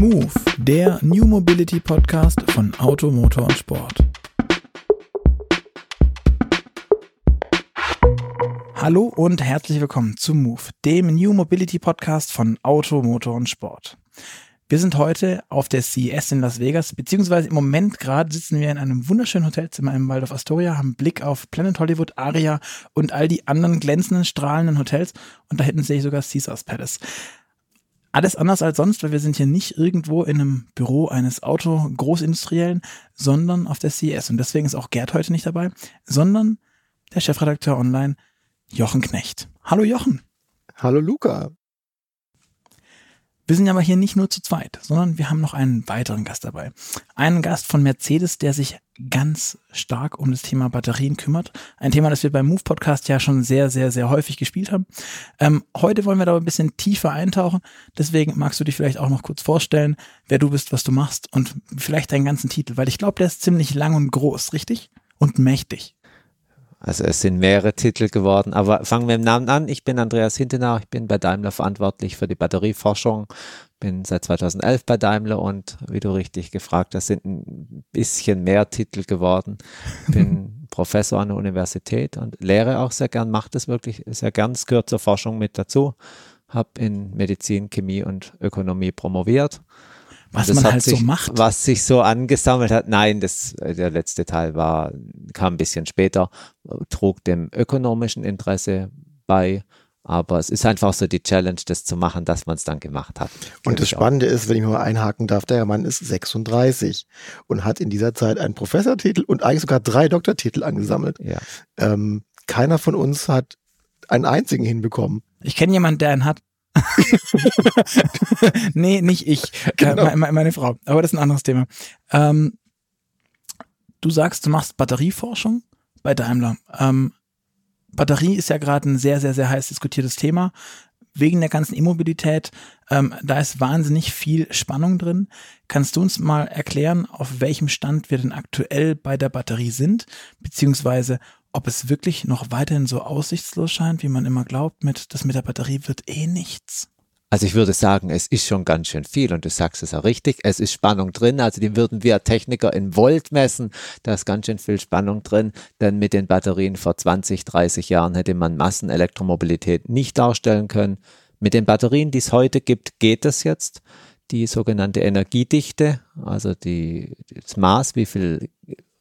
Move, der New Mobility Podcast von Auto, Motor und Sport. Hallo und herzlich willkommen zu Move, dem New Mobility Podcast von Auto, Motor und Sport. Wir sind heute auf der CES in Las Vegas, beziehungsweise im Moment gerade sitzen wir in einem wunderschönen Hotelzimmer im Waldorf Astoria, haben Blick auf Planet Hollywood, Aria und all die anderen glänzenden, strahlenden Hotels und da hinten sehe ich sogar Caesars Palace. Alles anders als sonst, weil wir sind hier nicht irgendwo in einem Büro eines Auto-Großindustriellen, sondern auf der CES. Und deswegen ist auch Gerd heute nicht dabei, sondern der Chefredakteur online, Jochen Knecht. Hallo Jochen. Hallo Luca. Wir sind aber hier nicht nur zu zweit, sondern wir haben noch einen weiteren Gast dabei. Einen Gast von Mercedes, der sich ganz stark um das Thema Batterien kümmert. Ein Thema, das wir beim Move Podcast ja schon sehr, sehr, sehr häufig gespielt haben. Ähm, heute wollen wir da ein bisschen tiefer eintauchen. Deswegen magst du dich vielleicht auch noch kurz vorstellen, wer du bist, was du machst und vielleicht deinen ganzen Titel, weil ich glaube, der ist ziemlich lang und groß, richtig? Und mächtig. Also es sind mehrere Titel geworden, aber fangen wir im Namen an. Ich bin Andreas Hintenau, ich bin bei Daimler verantwortlich für die Batterieforschung, bin seit 2011 bei Daimler und wie du richtig gefragt hast, sind ein bisschen mehr Titel geworden. Bin Professor an der Universität und lehre auch sehr gern, mache das wirklich sehr gern, es gehört zur Forschung mit dazu. Habe in Medizin, Chemie und Ökonomie promoviert was man halt sich, so macht. Was sich so angesammelt hat. Nein, das, der letzte Teil war, kam ein bisschen später, trug dem ökonomischen Interesse bei. Aber es ist einfach so die Challenge, das zu machen, dass man es dann gemacht hat. Und das Spannende ist, wenn ich mal einhaken darf, der Mann ist 36 und hat in dieser Zeit einen Professortitel und eigentlich sogar drei Doktortitel angesammelt. Ja. Ähm, keiner von uns hat einen einzigen hinbekommen. Ich kenne jemanden, der einen hat. nee, nicht ich, äh, genau. äh, meine, meine, Frau. Aber das ist ein anderes Thema. Ähm, du sagst, du machst Batterieforschung bei Daimler. Ähm, Batterie ist ja gerade ein sehr, sehr, sehr heiß diskutiertes Thema. Wegen der ganzen Immobilität, ähm, da ist wahnsinnig viel Spannung drin. Kannst du uns mal erklären, auf welchem Stand wir denn aktuell bei der Batterie sind, beziehungsweise ob es wirklich noch weiterhin so aussichtslos scheint, wie man immer glaubt, mit das mit der Batterie wird eh nichts. Also ich würde sagen, es ist schon ganz schön viel und du sagst es auch richtig. Es ist Spannung drin. Also die würden wir Techniker in Volt messen. Da ist ganz schön viel Spannung drin. Denn mit den Batterien vor 20, 30 Jahren hätte man Massenelektromobilität nicht darstellen können. Mit den Batterien, die es heute gibt, geht es jetzt. Die sogenannte Energiedichte, also die, das Maß, wie viel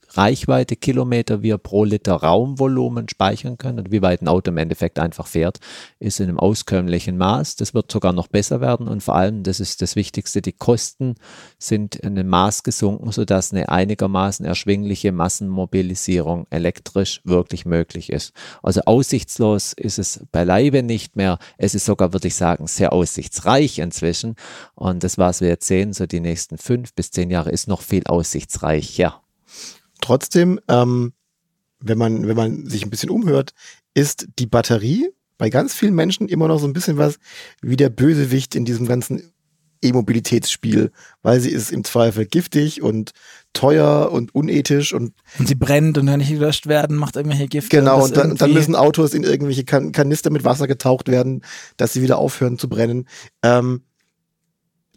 Reichweite Kilometer wir pro Liter Raumvolumen speichern können und wie weit ein Auto im Endeffekt einfach fährt, ist in einem auskömmlichen Maß. Das wird sogar noch besser werden und vor allem, das ist das Wichtigste, die Kosten sind in einem Maß gesunken, sodass eine einigermaßen erschwingliche Massenmobilisierung elektrisch wirklich möglich ist. Also aussichtslos ist es beileibe nicht mehr. Es ist sogar, würde ich sagen, sehr aussichtsreich inzwischen. Und das, was wir jetzt sehen, so die nächsten fünf bis zehn Jahre, ist noch viel aussichtsreicher. Trotzdem, ähm, wenn man, wenn man sich ein bisschen umhört, ist die Batterie bei ganz vielen Menschen immer noch so ein bisschen was wie der Bösewicht in diesem ganzen E-Mobilitätsspiel, weil sie ist im Zweifel giftig und teuer und unethisch und und sie brennt und kann nicht gelöscht werden, macht irgendwelche Gifte. Genau, und dann, dann, müssen Autos in irgendwelche kan Kanister mit Wasser getaucht werden, dass sie wieder aufhören zu brennen. Ähm,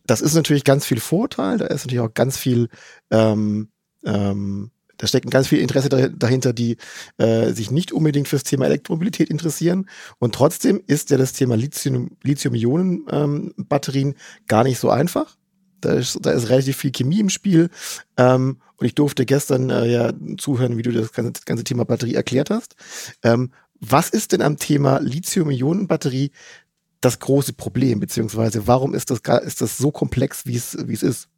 das ist natürlich ganz viel Vorteil, da ist natürlich auch ganz viel ähm, ähm, da stecken ganz viel Interesse dahinter, die äh, sich nicht unbedingt fürs Thema Elektromobilität interessieren. Und trotzdem ist ja das Thema Lithium-Ionen-Batterien ähm, gar nicht so einfach. Da ist, da ist relativ viel Chemie im Spiel. Ähm, und ich durfte gestern äh, ja zuhören, wie du das ganze, das ganze Thema Batterie erklärt hast. Ähm, was ist denn am Thema Lithium-Ionen-Batterie das große Problem? Beziehungsweise warum ist das, ist das so komplex, wie es, wie es ist?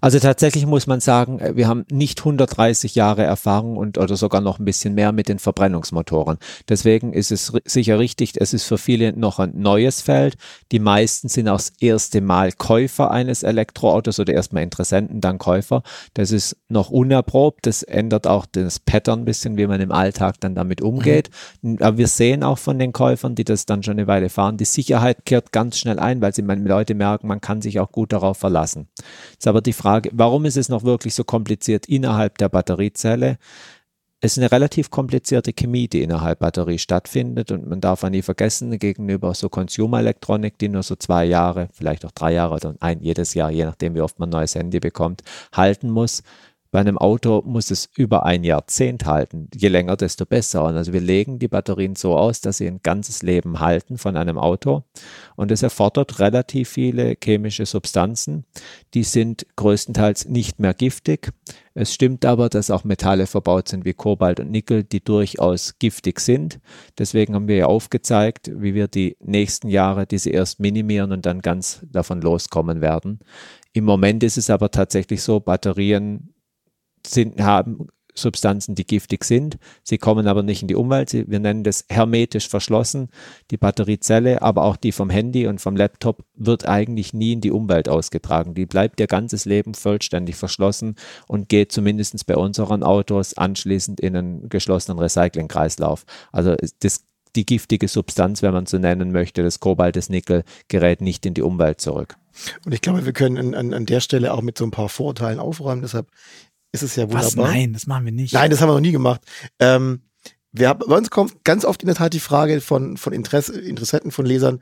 Also tatsächlich muss man sagen, äh, wir haben nicht 130 Jahre Erfahrung und oder sogar noch ein bisschen mehr mit den Verbrennungsmotoren. Deswegen ist es sicher richtig, es ist für viele noch ein neues Feld. Die meisten sind auch das erste Mal Käufer eines Elektroautos oder erstmal Interessenten, dann Käufer. Das ist noch unerprobt. Das ändert auch das Pattern ein bisschen, wie man im Alltag dann damit umgeht. Mhm. Aber wir sehen auch von den Käufern, die das dann schon eine Weile fahren, die Sicherheit kehrt ganz schnell ein, weil sie Leute merken, man kann sich auch gut darauf verlassen. Das ist aber die Frage, warum ist es noch wirklich so kompliziert innerhalb der Batteriezelle? es ist eine relativ komplizierte Chemie, die innerhalb Batterie stattfindet und man darf auch nie vergessen, gegenüber so Consumer Elektronik, die nur so zwei Jahre, vielleicht auch drei Jahre oder ein jedes Jahr, je nachdem wie oft man ein neues Handy bekommt, halten muss, bei einem Auto muss es über ein Jahrzehnt halten. Je länger, desto besser. Und also wir legen die Batterien so aus, dass sie ein ganzes Leben halten von einem Auto. Und es erfordert relativ viele chemische Substanzen. Die sind größtenteils nicht mehr giftig. Es stimmt aber, dass auch Metalle verbaut sind wie Kobalt und Nickel, die durchaus giftig sind. Deswegen haben wir ja aufgezeigt, wie wir die nächsten Jahre diese erst minimieren und dann ganz davon loskommen werden. Im Moment ist es aber tatsächlich so, Batterien sind, haben Substanzen, die giftig sind. Sie kommen aber nicht in die Umwelt. Wir nennen das hermetisch verschlossen. Die Batteriezelle, aber auch die vom Handy und vom Laptop wird eigentlich nie in die Umwelt ausgetragen. Die bleibt ihr ganzes Leben vollständig verschlossen und geht zumindest bei unseren Autos anschließend in einen geschlossenen Recyclingkreislauf. Also das, die giftige Substanz, wenn man so nennen möchte, das Kobalt, das Nickel, gerät nicht in die Umwelt zurück. Und ich glaube, wir können an, an der Stelle auch mit so ein paar Vorurteilen aufräumen. Deshalb ist es ja wunderbar. Was? Nein, das machen wir nicht. Nein, das haben wir noch nie gemacht. Ähm, wir haben, bei uns kommt ganz oft in der Tat die Frage von, von Interesse, Interessenten, von Lesern,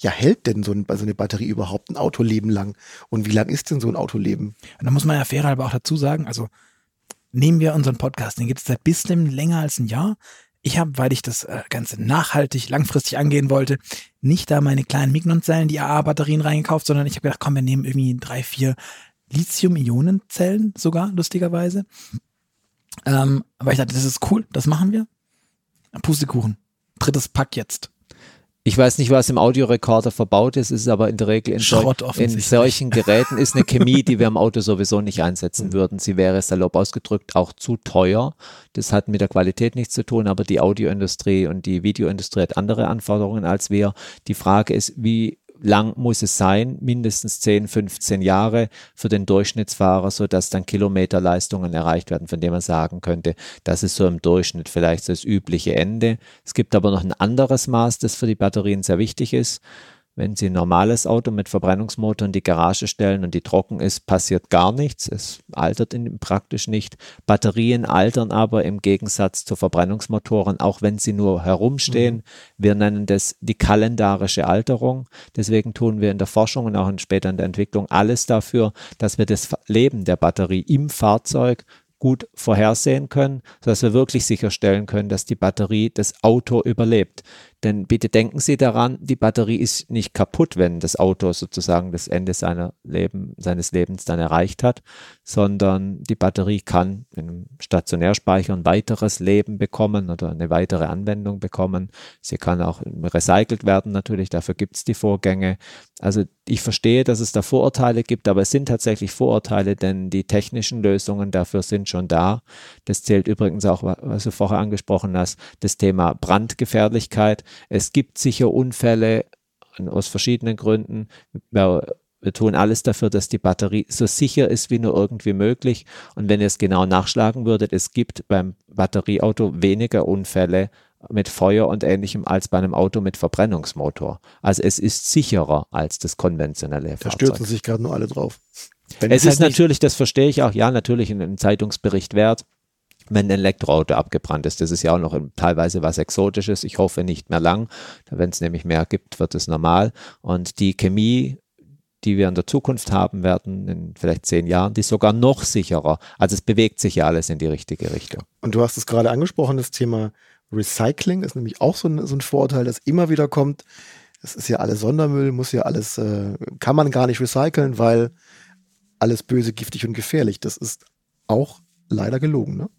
ja, hält denn so, ein, so eine Batterie überhaupt ein Autoleben lang? Und wie lang ist denn so ein Autoleben? Und da muss man ja fairhalber auch dazu sagen, also nehmen wir unseren Podcast, den gibt es seit bisschen länger als ein Jahr. Ich habe, weil ich das äh, Ganze nachhaltig, langfristig angehen wollte, nicht da meine kleinen Mignon-Zellen, die AA-Batterien reingekauft, sondern ich habe gedacht, komm, wir nehmen irgendwie drei, vier Lithium-Ionen-Zellen sogar, lustigerweise. Ähm, aber ich dachte, das ist cool, das machen wir. Pustekuchen. Drittes Pack jetzt. Ich weiß nicht, was im Audiorekorder verbaut ist, ist aber in der Regel in, Schrott, in solchen Geräten ist eine Chemie, die wir im Auto sowieso nicht einsetzen würden. Sie wäre salopp ausgedrückt auch zu teuer. Das hat mit der Qualität nichts zu tun, aber die Audioindustrie und die Videoindustrie hat andere Anforderungen als wir. Die Frage ist, wie lang muss es sein, mindestens 10, 15 Jahre für den Durchschnittsfahrer, sodass dann Kilometerleistungen erreicht werden, von denen man sagen könnte, das ist so im Durchschnitt vielleicht das übliche Ende. Es gibt aber noch ein anderes Maß, das für die Batterien sehr wichtig ist. Wenn Sie ein normales Auto mit Verbrennungsmotor in die Garage stellen und die trocken ist, passiert gar nichts. Es altert praktisch nicht. Batterien altern aber im Gegensatz zu Verbrennungsmotoren, auch wenn sie nur herumstehen. Mhm. Wir nennen das die kalendarische Alterung. Deswegen tun wir in der Forschung und auch später in der Entwicklung alles dafür, dass wir das Leben der Batterie im Fahrzeug gut vorhersehen können, sodass wir wirklich sicherstellen können, dass die Batterie das Auto überlebt. Denn bitte denken Sie daran, die Batterie ist nicht kaputt, wenn das Auto sozusagen das Ende seiner Leben, seines Lebens dann erreicht hat, sondern die Batterie kann einem Stationärspeicher ein weiteres Leben bekommen oder eine weitere Anwendung bekommen. Sie kann auch recycelt werden natürlich, dafür gibt es die Vorgänge. Also ich verstehe, dass es da Vorurteile gibt, aber es sind tatsächlich Vorurteile, denn die technischen Lösungen dafür sind schon da. Das zählt übrigens auch, was du vorher angesprochen hast, das Thema Brandgefährlichkeit. Es gibt sicher Unfälle aus verschiedenen Gründen. Wir, wir tun alles dafür, dass die Batterie so sicher ist wie nur irgendwie möglich. Und wenn ihr es genau nachschlagen würdet, es gibt beim Batterieauto weniger Unfälle mit Feuer und ähnlichem als bei einem Auto mit Verbrennungsmotor. Also es ist sicherer als das konventionelle Fahrzeug. Da stürzen sich gerade nur alle drauf. Wenn es ist halt natürlich, das verstehe ich auch, ja, natürlich in einem Zeitungsbericht wert, wenn ein Elektroauto abgebrannt ist. Das ist ja auch noch teilweise was Exotisches. Ich hoffe nicht mehr lang. Wenn es nämlich mehr gibt, wird es normal. Und die Chemie, die wir in der Zukunft haben werden, in vielleicht zehn Jahren, die ist sogar noch sicherer. Also es bewegt sich ja alles in die richtige Richtung. Und du hast es gerade angesprochen, das Thema Recycling ist nämlich auch so ein, so ein Vorteil, das immer wieder kommt. Es ist ja alles Sondermüll, muss ja alles, äh, kann man gar nicht recyceln, weil alles böse, giftig und gefährlich. Das ist auch leider gelogen, ne?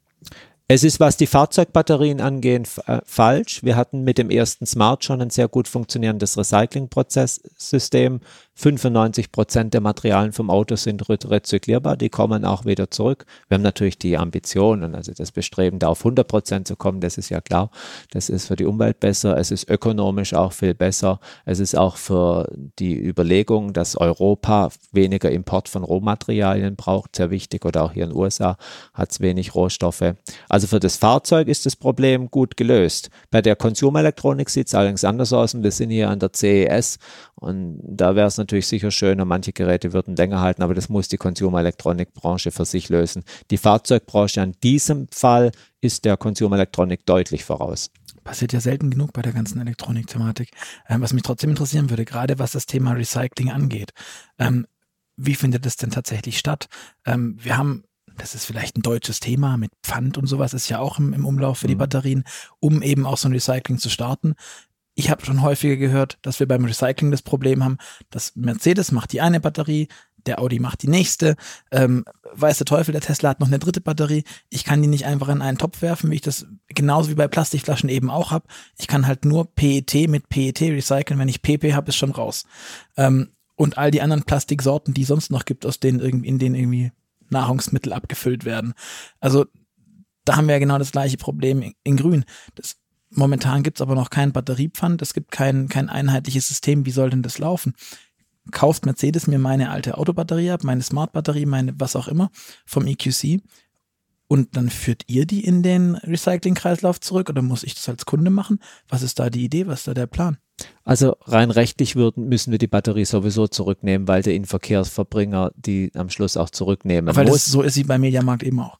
Es ist, was die Fahrzeugbatterien angehen, äh, falsch. Wir hatten mit dem ersten Smart schon ein sehr gut funktionierendes Recyclingprozesssystem. 95 Prozent der Materialien vom Auto sind rezyklierbar, die kommen auch wieder zurück. Wir haben natürlich die Ambition und also das Bestreben, da auf 100 Prozent zu kommen, das ist ja klar. Das ist für die Umwelt besser, es ist ökonomisch auch viel besser. Es ist auch für die Überlegung, dass Europa weniger Import von Rohmaterialien braucht, sehr wichtig. Oder auch hier in den USA hat es wenig Rohstoffe. Also für das Fahrzeug ist das Problem gut gelöst. Bei der Konsumelektronik sieht es allerdings anders aus und wir sind hier an der CES Und da wäre es natürlich sicher schöner, manche Geräte würden länger halten, aber das muss die Consumer Electronic Branche für sich lösen. Die Fahrzeugbranche an diesem Fall ist der Consumer Electronic deutlich voraus. Passiert ja selten genug bei der ganzen Elektronik-Thematik. Ähm, was mich trotzdem interessieren würde, gerade was das Thema Recycling angeht. Ähm, wie findet es denn tatsächlich statt? Ähm, wir haben das ist vielleicht ein deutsches Thema mit Pfand und sowas, ist ja auch im, im Umlauf für die mhm. Batterien, um eben auch so ein Recycling zu starten ich habe schon häufiger gehört, dass wir beim Recycling das Problem haben, dass Mercedes macht die eine Batterie, der Audi macht die nächste, ähm, weiß der Teufel, der Tesla hat noch eine dritte Batterie. Ich kann die nicht einfach in einen Topf werfen, wie ich das genauso wie bei Plastikflaschen eben auch habe. Ich kann halt nur PET mit PET recyceln. Wenn ich PP habe, ist schon raus. Ähm, und all die anderen Plastiksorten, die es sonst noch gibt, aus denen irgendwie, in denen irgendwie Nahrungsmittel abgefüllt werden. Also da haben wir ja genau das gleiche Problem in, in Grün. Das Momentan gibt es aber noch kein Batteriepfand, es gibt kein, kein einheitliches System. Wie soll denn das laufen? Kauft Mercedes mir meine alte Autobatterie ab, meine Smart-Batterie, meine was auch immer vom EQC und dann führt ihr die in den Recycling-Kreislauf zurück oder muss ich das als Kunde machen? Was ist da die Idee? Was ist da der Plan? Also rein rechtlich würden, müssen wir die Batterie sowieso zurücknehmen, weil der Inverkehrsverbringer die am Schluss auch zurücknehmen weil muss. Das so ist sie beim Mediamarkt eben auch.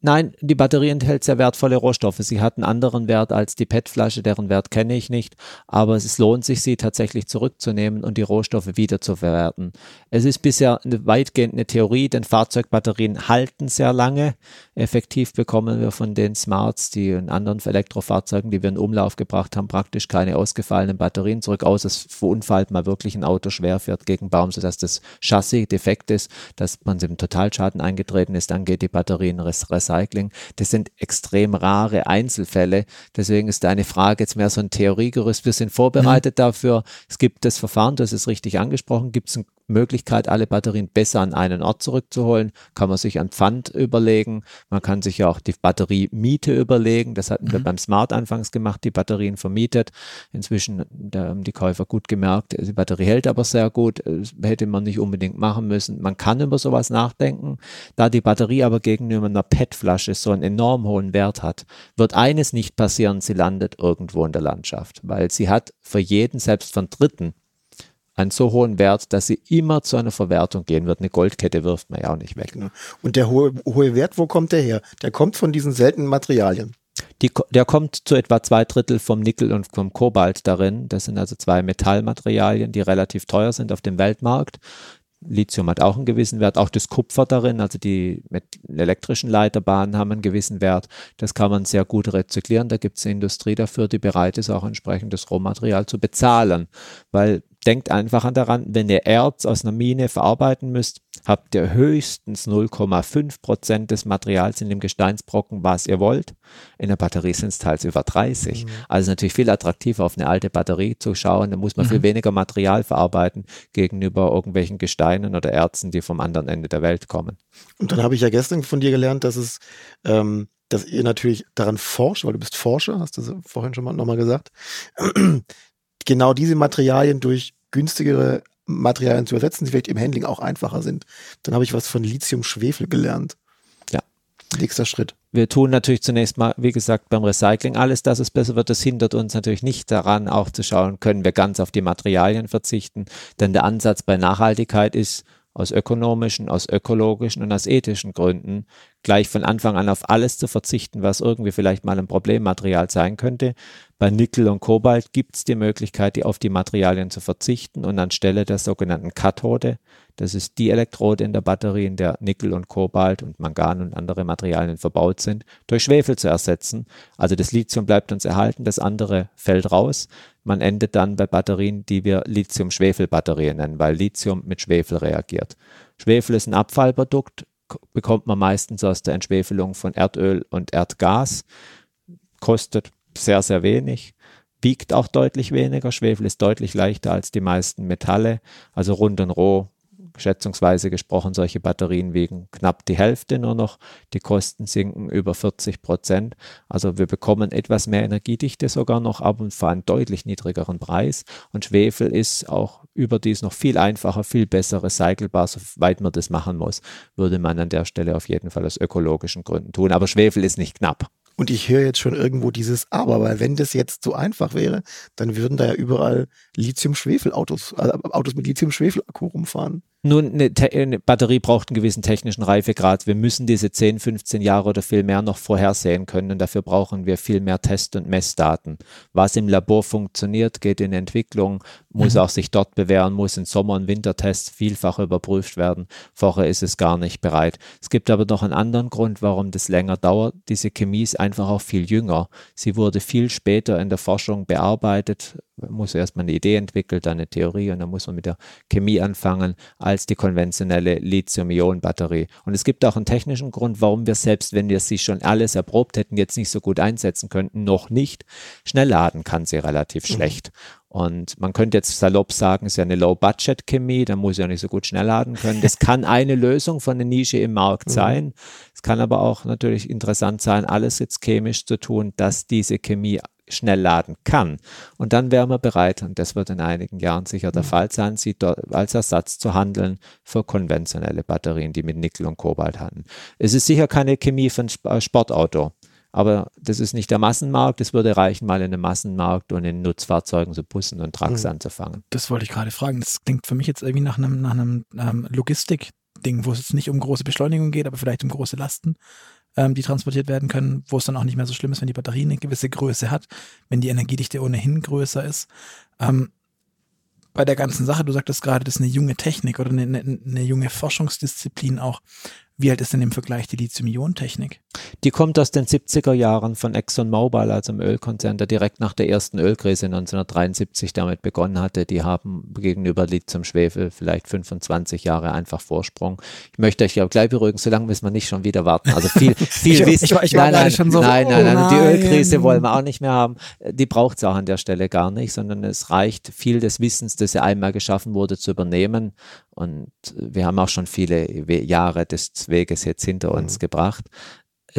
Nein, die Batterie enthält sehr wertvolle Rohstoffe. Sie hat einen anderen Wert als die PET-Flasche, deren Wert kenne ich nicht, aber es lohnt sich, sie tatsächlich zurückzunehmen und die Rohstoffe wiederzuverwerten. Es ist bisher eine, weitgehend eine Theorie, denn Fahrzeugbatterien halten sehr lange. Effektiv bekommen wir von den Smarts, die in anderen Elektrofahrzeugen, die wir in Umlauf gebracht haben, praktisch keine ausgefallenen Batterien zurück, außer es verunfallt mal wirklich ein Auto schwer fährt gegen Baum, sodass das Chassis defekt ist, dass man im Totalschaden eingetreten ist, dann geht die Batterie in Rest Recycling. Das sind extrem rare Einzelfälle. Deswegen ist deine Frage jetzt mehr so ein Theoriegerüst. Wir sind vorbereitet mhm. dafür. Es gibt das Verfahren, das ist richtig angesprochen. Gibt es ein Möglichkeit, alle Batterien besser an einen Ort zurückzuholen. Kann man sich an Pfand überlegen. Man kann sich ja auch die Batteriemiete überlegen. Das hatten mhm. wir beim Smart anfangs gemacht, die Batterien vermietet. Inzwischen haben die Käufer gut gemerkt, die Batterie hält aber sehr gut. Das hätte man nicht unbedingt machen müssen. Man kann über sowas nachdenken. Da die Batterie aber gegenüber einer PET-Flasche so einen enorm hohen Wert hat, wird eines nicht passieren, sie landet irgendwo in der Landschaft, weil sie hat für jeden, selbst von Dritten, einen so hohen Wert, dass sie immer zu einer Verwertung gehen wird. Eine Goldkette wirft man ja auch nicht weg. Genau. Und der hohe, hohe Wert, wo kommt der her? Der kommt von diesen seltenen Materialien. Die, der kommt zu etwa zwei Drittel vom Nickel und vom Kobalt darin. Das sind also zwei Metallmaterialien, die relativ teuer sind auf dem Weltmarkt. Lithium hat auch einen gewissen Wert, auch das Kupfer darin, also die mit elektrischen Leiterbahnen haben einen gewissen Wert. Das kann man sehr gut rezyklieren. Da gibt es eine Industrie dafür, die bereit ist, auch entsprechendes Rohmaterial zu bezahlen. Weil denkt einfach daran, wenn ihr Erz aus einer Mine verarbeiten müsst, habt ihr höchstens 0,5 Prozent des Materials in dem Gesteinsbrocken, was ihr wollt. In der Batterie sind es teils über 30. Mhm. Also natürlich viel attraktiver auf eine alte Batterie zu schauen. Da muss man mhm. viel weniger Material verarbeiten gegenüber irgendwelchen Gesteinen oder Erzen, die vom anderen Ende der Welt kommen. Und dann habe ich ja gestern von dir gelernt, dass es ähm, dass ihr natürlich daran forscht, weil du bist Forscher, hast du vorhin schon mal nochmal gesagt, genau diese Materialien durch günstigere Materialien zu ersetzen, die vielleicht im Handling auch einfacher sind. Dann habe ich was von Lithium-Schwefel gelernt. Ja. Nächster Schritt. Wir tun natürlich zunächst mal, wie gesagt, beim Recycling alles, dass es besser wird. Das hindert uns natürlich nicht daran, auch zu schauen, können wir ganz auf die Materialien verzichten. Denn der Ansatz bei Nachhaltigkeit ist, aus ökonomischen, aus ökologischen und aus ethischen Gründen gleich von Anfang an auf alles zu verzichten, was irgendwie vielleicht mal ein Problemmaterial sein könnte. Bei Nickel und Kobalt gibt es die Möglichkeit, die auf die Materialien zu verzichten und anstelle der sogenannten Kathode, das ist die Elektrode in der Batterie, in der Nickel und Kobalt und Mangan und andere Materialien verbaut sind, durch Schwefel zu ersetzen. Also das Lithium bleibt uns erhalten, das andere fällt raus. Man endet dann bei Batterien, die wir Lithium-Schwefel-Batterien nennen, weil Lithium mit Schwefel reagiert. Schwefel ist ein Abfallprodukt, bekommt man meistens aus der Entschwefelung von Erdöl und Erdgas, kostet sehr, sehr wenig, wiegt auch deutlich weniger. Schwefel ist deutlich leichter als die meisten Metalle, also rund und roh schätzungsweise gesprochen, solche Batterien wiegen knapp die Hälfte nur noch. Die Kosten sinken über 40 Prozent. Also wir bekommen etwas mehr Energiedichte sogar noch, aber für einen deutlich niedrigeren Preis. Und Schwefel ist auch überdies noch viel einfacher, viel besser recycelbar, soweit man das machen muss, würde man an der Stelle auf jeden Fall aus ökologischen Gründen tun. Aber Schwefel ist nicht knapp. Und ich höre jetzt schon irgendwo dieses Aber, weil wenn das jetzt so einfach wäre, dann würden da ja überall Lithium-Schwefel-Autos, äh, Autos mit Lithium-Schwefel-Akku rumfahren. Nun, eine, eine, Batterie braucht einen gewissen technischen Reifegrad. Wir müssen diese 10, 15 Jahre oder viel mehr noch vorhersehen können und dafür brauchen wir viel mehr Test- und Messdaten. Was im Labor funktioniert, geht in Entwicklung, muss mhm. auch sich dort bewähren, muss in Sommer- und Wintertests vielfach überprüft werden. Vorher ist es gar nicht bereit. Es gibt aber noch einen anderen Grund, warum das länger dauert. Diese Chemie ist einfach auch viel jünger. Sie wurde viel später in der Forschung bearbeitet, muss erstmal eine Idee entwickeln, dann eine Theorie und dann muss man mit der Chemie anfangen als die konventionelle Lithium-Ionen-Batterie. Und es gibt auch einen technischen Grund, warum wir selbst, wenn wir sie schon alles erprobt hätten, jetzt nicht so gut einsetzen könnten, noch nicht. Schnell laden kann sie relativ mhm. schlecht. Und man könnte jetzt salopp sagen, es ist ja eine Low-Budget-Chemie, da muss ja nicht so gut schnell laden können. Das kann eine Lösung von der Nische im Markt mhm. sein. Es kann aber auch natürlich interessant sein, alles jetzt chemisch zu tun, dass diese Chemie schnell laden kann. Und dann wären wir bereit, und das wird in einigen Jahren sicher der mhm. Fall sein, sie dort als Ersatz zu handeln für konventionelle Batterien, die mit Nickel und Kobalt handeln. Es ist sicher keine Chemie für ein äh, Sportauto. Aber das ist nicht der Massenmarkt. Es würde reichen, mal in einem Massenmarkt und in Nutzfahrzeugen, so Bussen und Trucks mhm. anzufangen. Das wollte ich gerade fragen. Das klingt für mich jetzt irgendwie nach einem, nach einem ähm, Logistik-Ding, wo es jetzt nicht um große Beschleunigung geht, aber vielleicht um große Lasten ähm, die transportiert werden können, wo es dann auch nicht mehr so schlimm ist, wenn die Batterie eine gewisse Größe hat, wenn die Energiedichte ohnehin größer ist. Ähm, bei der ganzen Sache, du sagtest gerade, das ist eine junge Technik oder eine, eine, eine junge Forschungsdisziplin auch. Wie alt ist denn im Vergleich die Lithium-Ionen-Technik? Die kommt aus den 70er Jahren von ExxonMobil, also dem Ölkonzern, der direkt nach der ersten Ölkrise 1973 damit begonnen hatte. Die haben gegenüber Lithium-Schwefel vielleicht 25 Jahre einfach Vorsprung. Ich möchte euch ja gleich beruhigen, so lange müssen wir nicht schon wieder warten. Also viel, viel ich, Wissen. Ich, ich, nein, nein, schon so, nein, nein, nein, nein, die Ölkrise wollen wir auch nicht mehr haben. Die braucht es auch an der Stelle gar nicht, sondern es reicht viel des Wissens, das ja einmal geschaffen wurde, zu übernehmen und wir haben auch schon viele Jahre des Weges jetzt hinter uns mhm. gebracht.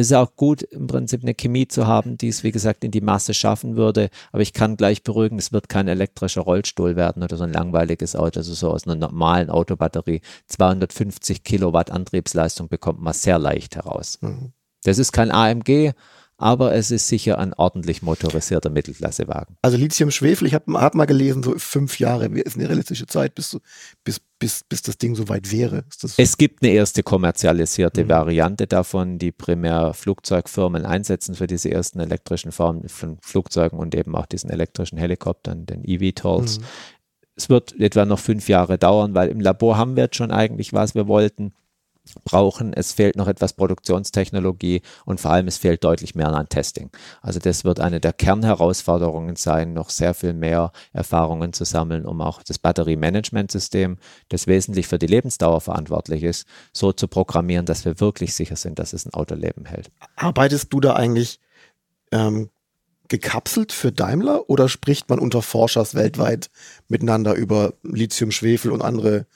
Es ist auch gut, im Prinzip eine Chemie zu haben, die es, wie gesagt, in die Masse schaffen würde. Aber ich kann gleich beruhigen, es wird kein elektrischer Rollstuhl werden oder so ein langweiliges Auto. Also so aus einer normalen Autobatterie. 250 Kilowatt Antriebsleistung bekommt man sehr leicht heraus. Mhm. Das ist kein AMG, aber es ist sicher ein ordentlich motorisierter Mittelklassewagen. Also Lithium-Schwefel, ich habe hab mal gelesen, so fünf Jahre ist eine realistische Zeit, bis, bis, bis, bis das Ding soweit wäre. es gibt eine erste kommerzialisierte mhm. Variante davon, die primär Flugzeugfirmen einsetzen für diese ersten elektrischen Formen von Flugzeugen und eben auch diesen elektrischen Helikoptern, den eVTOLs. Mhm. Es wird etwa noch fünf Jahre dauern, weil im Labor haben wir jetzt schon eigentlich, was wir wollten brauchen. Es fehlt noch etwas Produktionstechnologie und vor allem es fehlt deutlich mehr an Testing. Also das wird eine der Kernherausforderungen sein, noch sehr viel mehr Erfahrungen zu sammeln, um auch das Batteriemanagementsystem, das wesentlich für die Lebensdauer verantwortlich ist, so zu programmieren, dass wir wirklich sicher sind, dass es ein Autoleben hält. Arbeitest du da eigentlich ähm, gekapselt für Daimler oder spricht man unter Forschers weltweit miteinander über Lithium, Schwefel und andere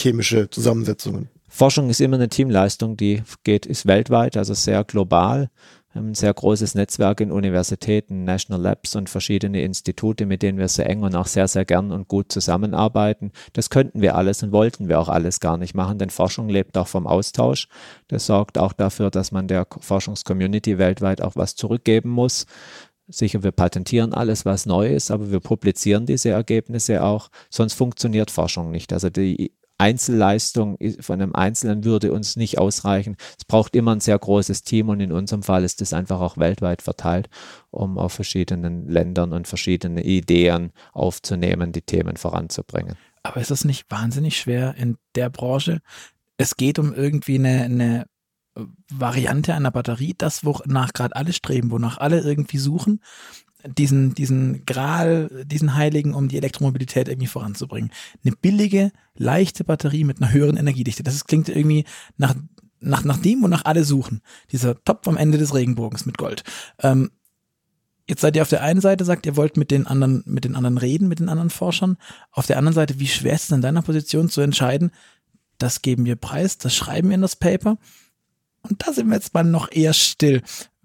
chemische Zusammensetzungen. Forschung ist immer eine Teamleistung, die geht, ist weltweit, also sehr global. Wir haben ein sehr großes Netzwerk in Universitäten, National Labs und verschiedene Institute, mit denen wir sehr eng und auch sehr, sehr gern und gut zusammenarbeiten. Das könnten wir alles und wollten wir auch alles gar nicht machen, denn Forschung lebt auch vom Austausch. Das sorgt auch dafür, dass man der Forschungscommunity weltweit auch was zurückgeben muss. Sicher, wir patentieren alles, was neu ist, aber wir publizieren diese Ergebnisse auch, sonst funktioniert Forschung nicht. Also die Einzelleistung von einem Einzelnen würde uns nicht ausreichen. Es braucht immer ein sehr großes Team und in unserem Fall ist es einfach auch weltweit verteilt, um auf verschiedenen Ländern und verschiedene Ideen aufzunehmen, die Themen voranzubringen. Aber ist das nicht wahnsinnig schwer in der Branche? Es geht um irgendwie eine, eine Variante einer Batterie, das, wonach gerade alle streben, wonach alle irgendwie suchen diesen, diesen Gral, diesen Heiligen, um die Elektromobilität irgendwie voranzubringen. Eine billige, leichte Batterie mit einer höheren Energiedichte. Das klingt irgendwie nach, nach, nach dem, wonach alle suchen. Dieser Topf am Ende des Regenbogens mit Gold. Ähm, jetzt seid ihr auf der einen Seite, sagt, ihr wollt mit den anderen, mit den anderen reden, mit den anderen Forschern. Auf der anderen Seite, wie schwer ist es in deiner Position zu entscheiden, das geben wir preis, das schreiben wir in das Paper. Und da sind wir jetzt mal noch eher still.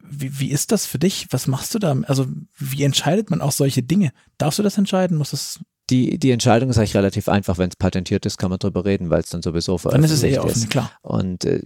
Wie, wie ist das für dich? Was machst du da? Also, wie entscheidet man auch solche Dinge? Darfst du das entscheiden? Muss das die, die Entscheidung ist eigentlich relativ einfach. Wenn es patentiert ist, kann man drüber reden, weil es dann sowieso Dann ist es veröffentlicht eher offen, ist. klar. Und äh,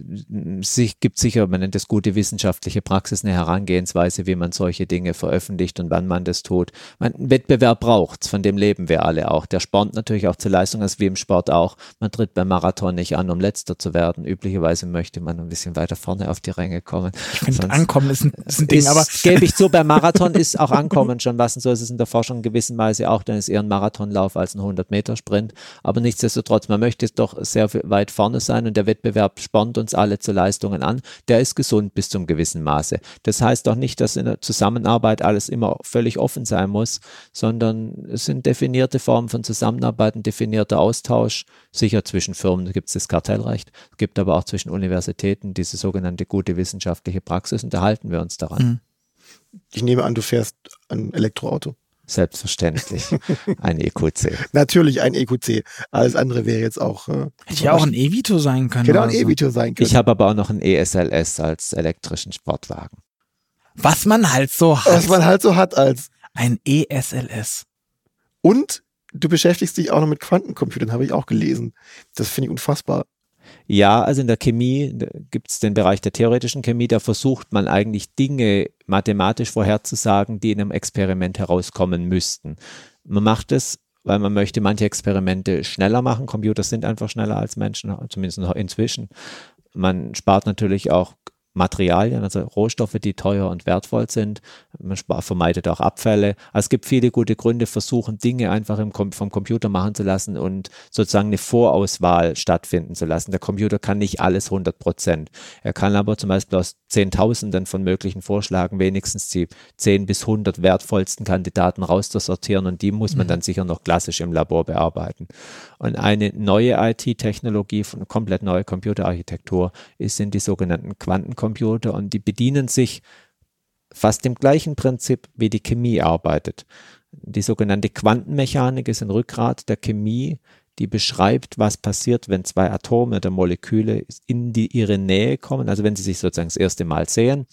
sich gibt sicher, man nennt es gute wissenschaftliche Praxis, eine Herangehensweise, wie man solche Dinge veröffentlicht und wann man das tut. Man, Wettbewerb braucht's, von dem leben wir alle auch. Der spornt natürlich auch zur Leistung, als wie im Sport auch. Man tritt beim Marathon nicht an, um letzter zu werden. Üblicherweise möchte man ein bisschen weiter vorne auf die Ränge kommen. Ich finde, Ankommen ist ein, ist ein Ding, ist, aber gebe ich zu, beim Marathon ist auch Ankommen schon was und so ist es in der Forschung in gewisser Weise auch, dann ist eher ein Marathonlauf als ein 100-Meter-Sprint. Aber nichtsdestotrotz, man möchte doch sehr weit vorne sein und der Wettbewerb spornt uns alle zu Leistungen an. Der ist gesund bis zum gewissen Maße. Das heißt doch nicht, dass in der Zusammenarbeit alles immer völlig offen sein muss, sondern es sind definierte Formen von Zusammenarbeit, ein definierter Austausch. Sicher zwischen Firmen gibt es das Kartellrecht, es gibt aber auch zwischen Universitäten diese sogenannte gute wissenschaftliche Praxis und da halten wir uns daran. Mhm. Ich nehme an, du fährst ein Elektroauto. Selbstverständlich. Ein EQC. Natürlich ein EQC. Alles andere wäre jetzt auch. Äh, hätte ja auch ein E-Vito sein können. Hätte auch ein oder so. E-Vito sein können. Ich habe aber auch noch einen ESLS als elektrischen Sportwagen. Was man halt so was hat. man halt so hat als. Ein ESLS. Und du beschäftigst dich auch noch mit Quantencomputern, habe ich auch gelesen. Das finde ich unfassbar. Ja, also in der Chemie gibt es den Bereich der theoretischen Chemie, da versucht man eigentlich Dinge mathematisch vorherzusagen, die in einem Experiment herauskommen müssten. Man macht es, weil man möchte manche Experimente schneller machen. Computer sind einfach schneller als Menschen, zumindest inzwischen. Man spart natürlich auch Materialien, also Rohstoffe, die teuer und wertvoll sind. Man vermeidet auch Abfälle. Also es gibt viele gute Gründe, versuchen Dinge einfach im, vom Computer machen zu lassen und sozusagen eine Vorauswahl stattfinden zu lassen. Der Computer kann nicht alles 100 Prozent. Er kann aber zum Beispiel aus Zehntausenden von möglichen Vorschlagen wenigstens die 10 bis 100 wertvollsten Kandidaten rauszusortieren und die muss man dann sicher noch klassisch im Labor bearbeiten. Und eine neue IT-Technologie, eine komplett neue Computerarchitektur, ist, sind die sogenannten Quantencomputer und die bedienen sich fast dem gleichen Prinzip, wie die Chemie arbeitet. Die sogenannte Quantenmechanik ist ein Rückgrat der Chemie, die beschreibt, was passiert, wenn zwei Atome oder Moleküle in die, ihre Nähe kommen, also wenn sie sich sozusagen das erste Mal sehen,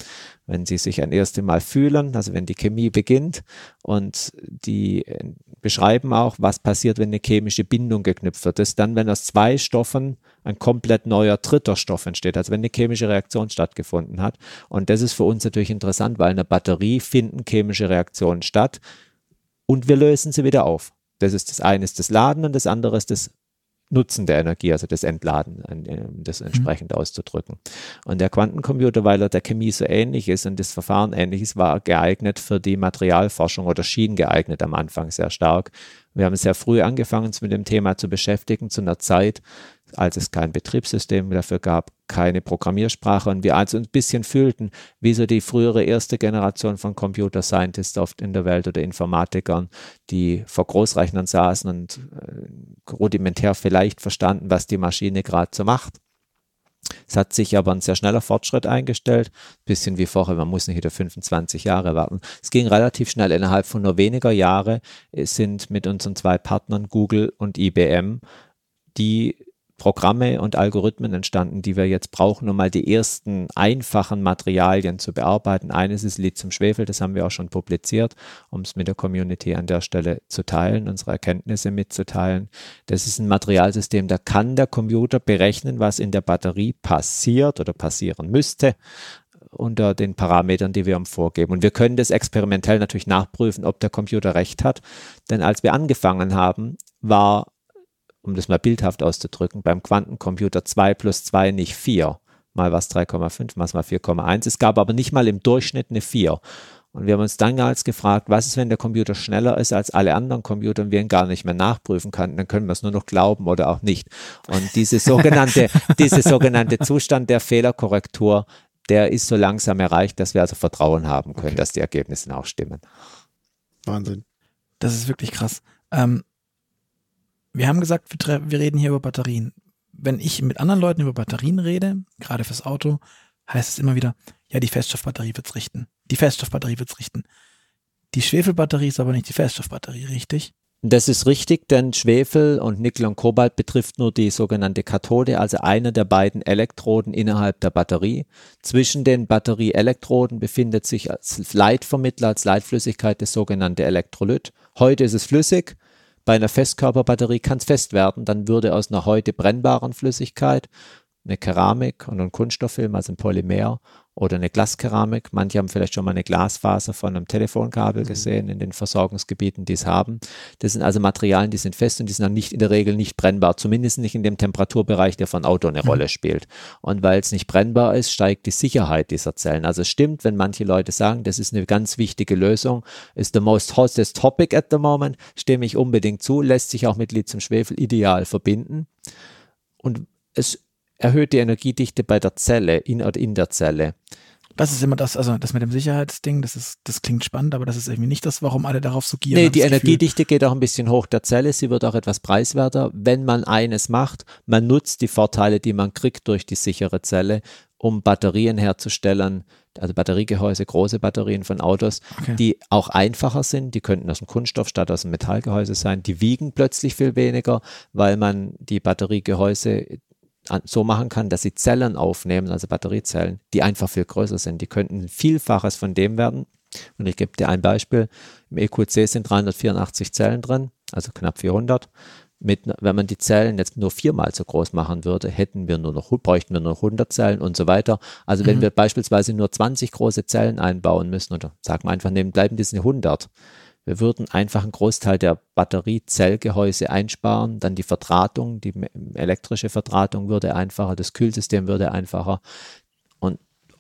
wenn sie sich ein erstes Mal fühlen, also wenn die Chemie beginnt und die äh, beschreiben auch, was passiert, wenn eine chemische Bindung geknüpft wird. Das ist dann, wenn aus zwei Stoffen ein komplett neuer dritter Stoff entsteht, also wenn eine chemische Reaktion stattgefunden hat. Und das ist für uns natürlich interessant, weil in der Batterie finden chemische Reaktionen statt und wir lösen sie wieder auf. Das ist das eine ist das Laden und das andere ist das Nutzen der Energie, also das Entladen, um das entsprechend auszudrücken. Und der Quantencomputer, weil er der Chemie so ähnlich ist und das Verfahren ähnlich ist, war geeignet für die Materialforschung oder schien geeignet am Anfang sehr stark. Wir haben sehr früh angefangen, uns mit dem Thema zu beschäftigen, zu einer Zeit, als es kein Betriebssystem dafür gab, keine Programmiersprache und wir also ein bisschen fühlten, wie so die frühere erste Generation von Computer Scientists oft in der Welt oder Informatikern, die vor Großrechnern saßen und äh, rudimentär vielleicht verstanden, was die Maschine gerade so macht. Es hat sich aber ein sehr schneller Fortschritt eingestellt, bisschen wie vorher, man muss nicht wieder 25 Jahre warten. Es ging relativ schnell, innerhalb von nur weniger Jahre sind mit unseren zwei Partnern Google und IBM die Programme und Algorithmen entstanden, die wir jetzt brauchen, um mal die ersten einfachen Materialien zu bearbeiten. Eines ist Lithium-Schwefel, das haben wir auch schon publiziert, um es mit der Community an der Stelle zu teilen, unsere Erkenntnisse mitzuteilen. Das ist ein Materialsystem, da kann der Computer berechnen, was in der Batterie passiert oder passieren müsste unter den Parametern, die wir ihm vorgeben. Und wir können das experimentell natürlich nachprüfen, ob der Computer recht hat. Denn als wir angefangen haben, war um das mal bildhaft auszudrücken, beim Quantencomputer 2 plus 2 nicht 4. Mal was 3,5, mal 4,1. Es gab aber nicht mal im Durchschnitt eine 4. Und wir haben uns dann als gefragt, was ist, wenn der Computer schneller ist als alle anderen Computer und wir ihn gar nicht mehr nachprüfen können? Dann können wir es nur noch glauben oder auch nicht. Und diese sogenannte, diese sogenannte Zustand der Fehlerkorrektur, der ist so langsam erreicht, dass wir also Vertrauen haben können, Okay. dass die Ergebnisse auch stimmen. Wahnsinn. Das ist wirklich krass. Ähm, wir haben gesagt, wir, wir reden hier über Batterien. Wenn ich mit anderen Leuten über Batterien rede, gerade fürs Auto, heißt es immer wieder, ja, die Feststoffbatterie wird's richten. Die Feststoffbatterie wird's richten. Die Schwefelbatterie ist aber nicht die Feststoffbatterie, richtig? Das ist richtig, denn Schwefel und Nickel und Kobalt betrifft nur die sogenannte Kathode, also eine der beiden Elektroden innerhalb der Batterie. Zwischen den Batterieelektroden befindet sich als Leitvermittler, als Leitflüssigkeit das sogenannte Elektrolyt. Heute ist es flüssig. Bei einer Festkörperbatterie kann es fest werden, dann würde aus einer heute brennbaren Flüssigkeit eine Keramik und ein Kunststofffilm, also ein Polymer oder eine Glaskeramik. Manche haben vielleicht schon mal eine Glasfaser von einem Telefonkabel mhm. gesehen in den Versorgungsgebieten, die es haben. Das sind also Materialien, die sind fest und die sind dann nicht in der Regel nicht brennbar, zumindest nicht in dem Temperaturbereich, der von Auto eine mhm. Rolle spielt. Und weil es nicht brennbar ist, steigt die Sicherheit dieser Zellen. Also es stimmt, wenn manche Leute sagen, das ist eine ganz wichtige Lösung, ist the most hottest topic at the moment, stimme ich unbedingt zu, lässt sich auch mit Lithium-Schwefel ideal verbinden. Und es erhöht die Energiedichte bei der Zelle, in, in der Zelle. Das ist immer das, also das mit dem Sicherheitsding, das ist, das klingt spannend, aber das ist irgendwie nicht das, warum alle darauf so gieren. Nee, die Energiedichte geht auch ein bisschen hoch der Zelle, sie wird auch etwas preiswerter, wenn man eines macht, man nutzt die Vorteile, die man kriegt durch die sichere Zelle, um Batterien herzustellen, also Batteriegehäuse, große Batterien von Autos, okay. die auch einfacher sind, die könnten aus dem Kunststoff statt aus dem Metallgehäuse sein, die wiegen plötzlich viel weniger, weil man die Batteriegehäuse so machen kann, dass sie Zellen aufnehmen, also Batteriezellen, die einfach viel größer sind. Die könnten ein Vielfaches von dem werden. Und ich gebe dir ein Beispiel. Im EQC sind 384 Zellen drin, also knapp 400. Mit, wenn man die Zellen jetzt nur viermal so groß machen würde, hätten wir nur noch, bräuchten wir nur noch 100 Zellen und so weiter. Also wenn mhm. wir beispielsweise nur 20 große Zellen einbauen müssen, oder sagen wir einfach, nehmen, bleiben diese 100, wir würden einfach einen Großteil der Batteriezellgehäuse einsparen, dann die Verdrahtung, die elektrische Verdrahtung würde einfacher, das Kühlsystem würde einfacher.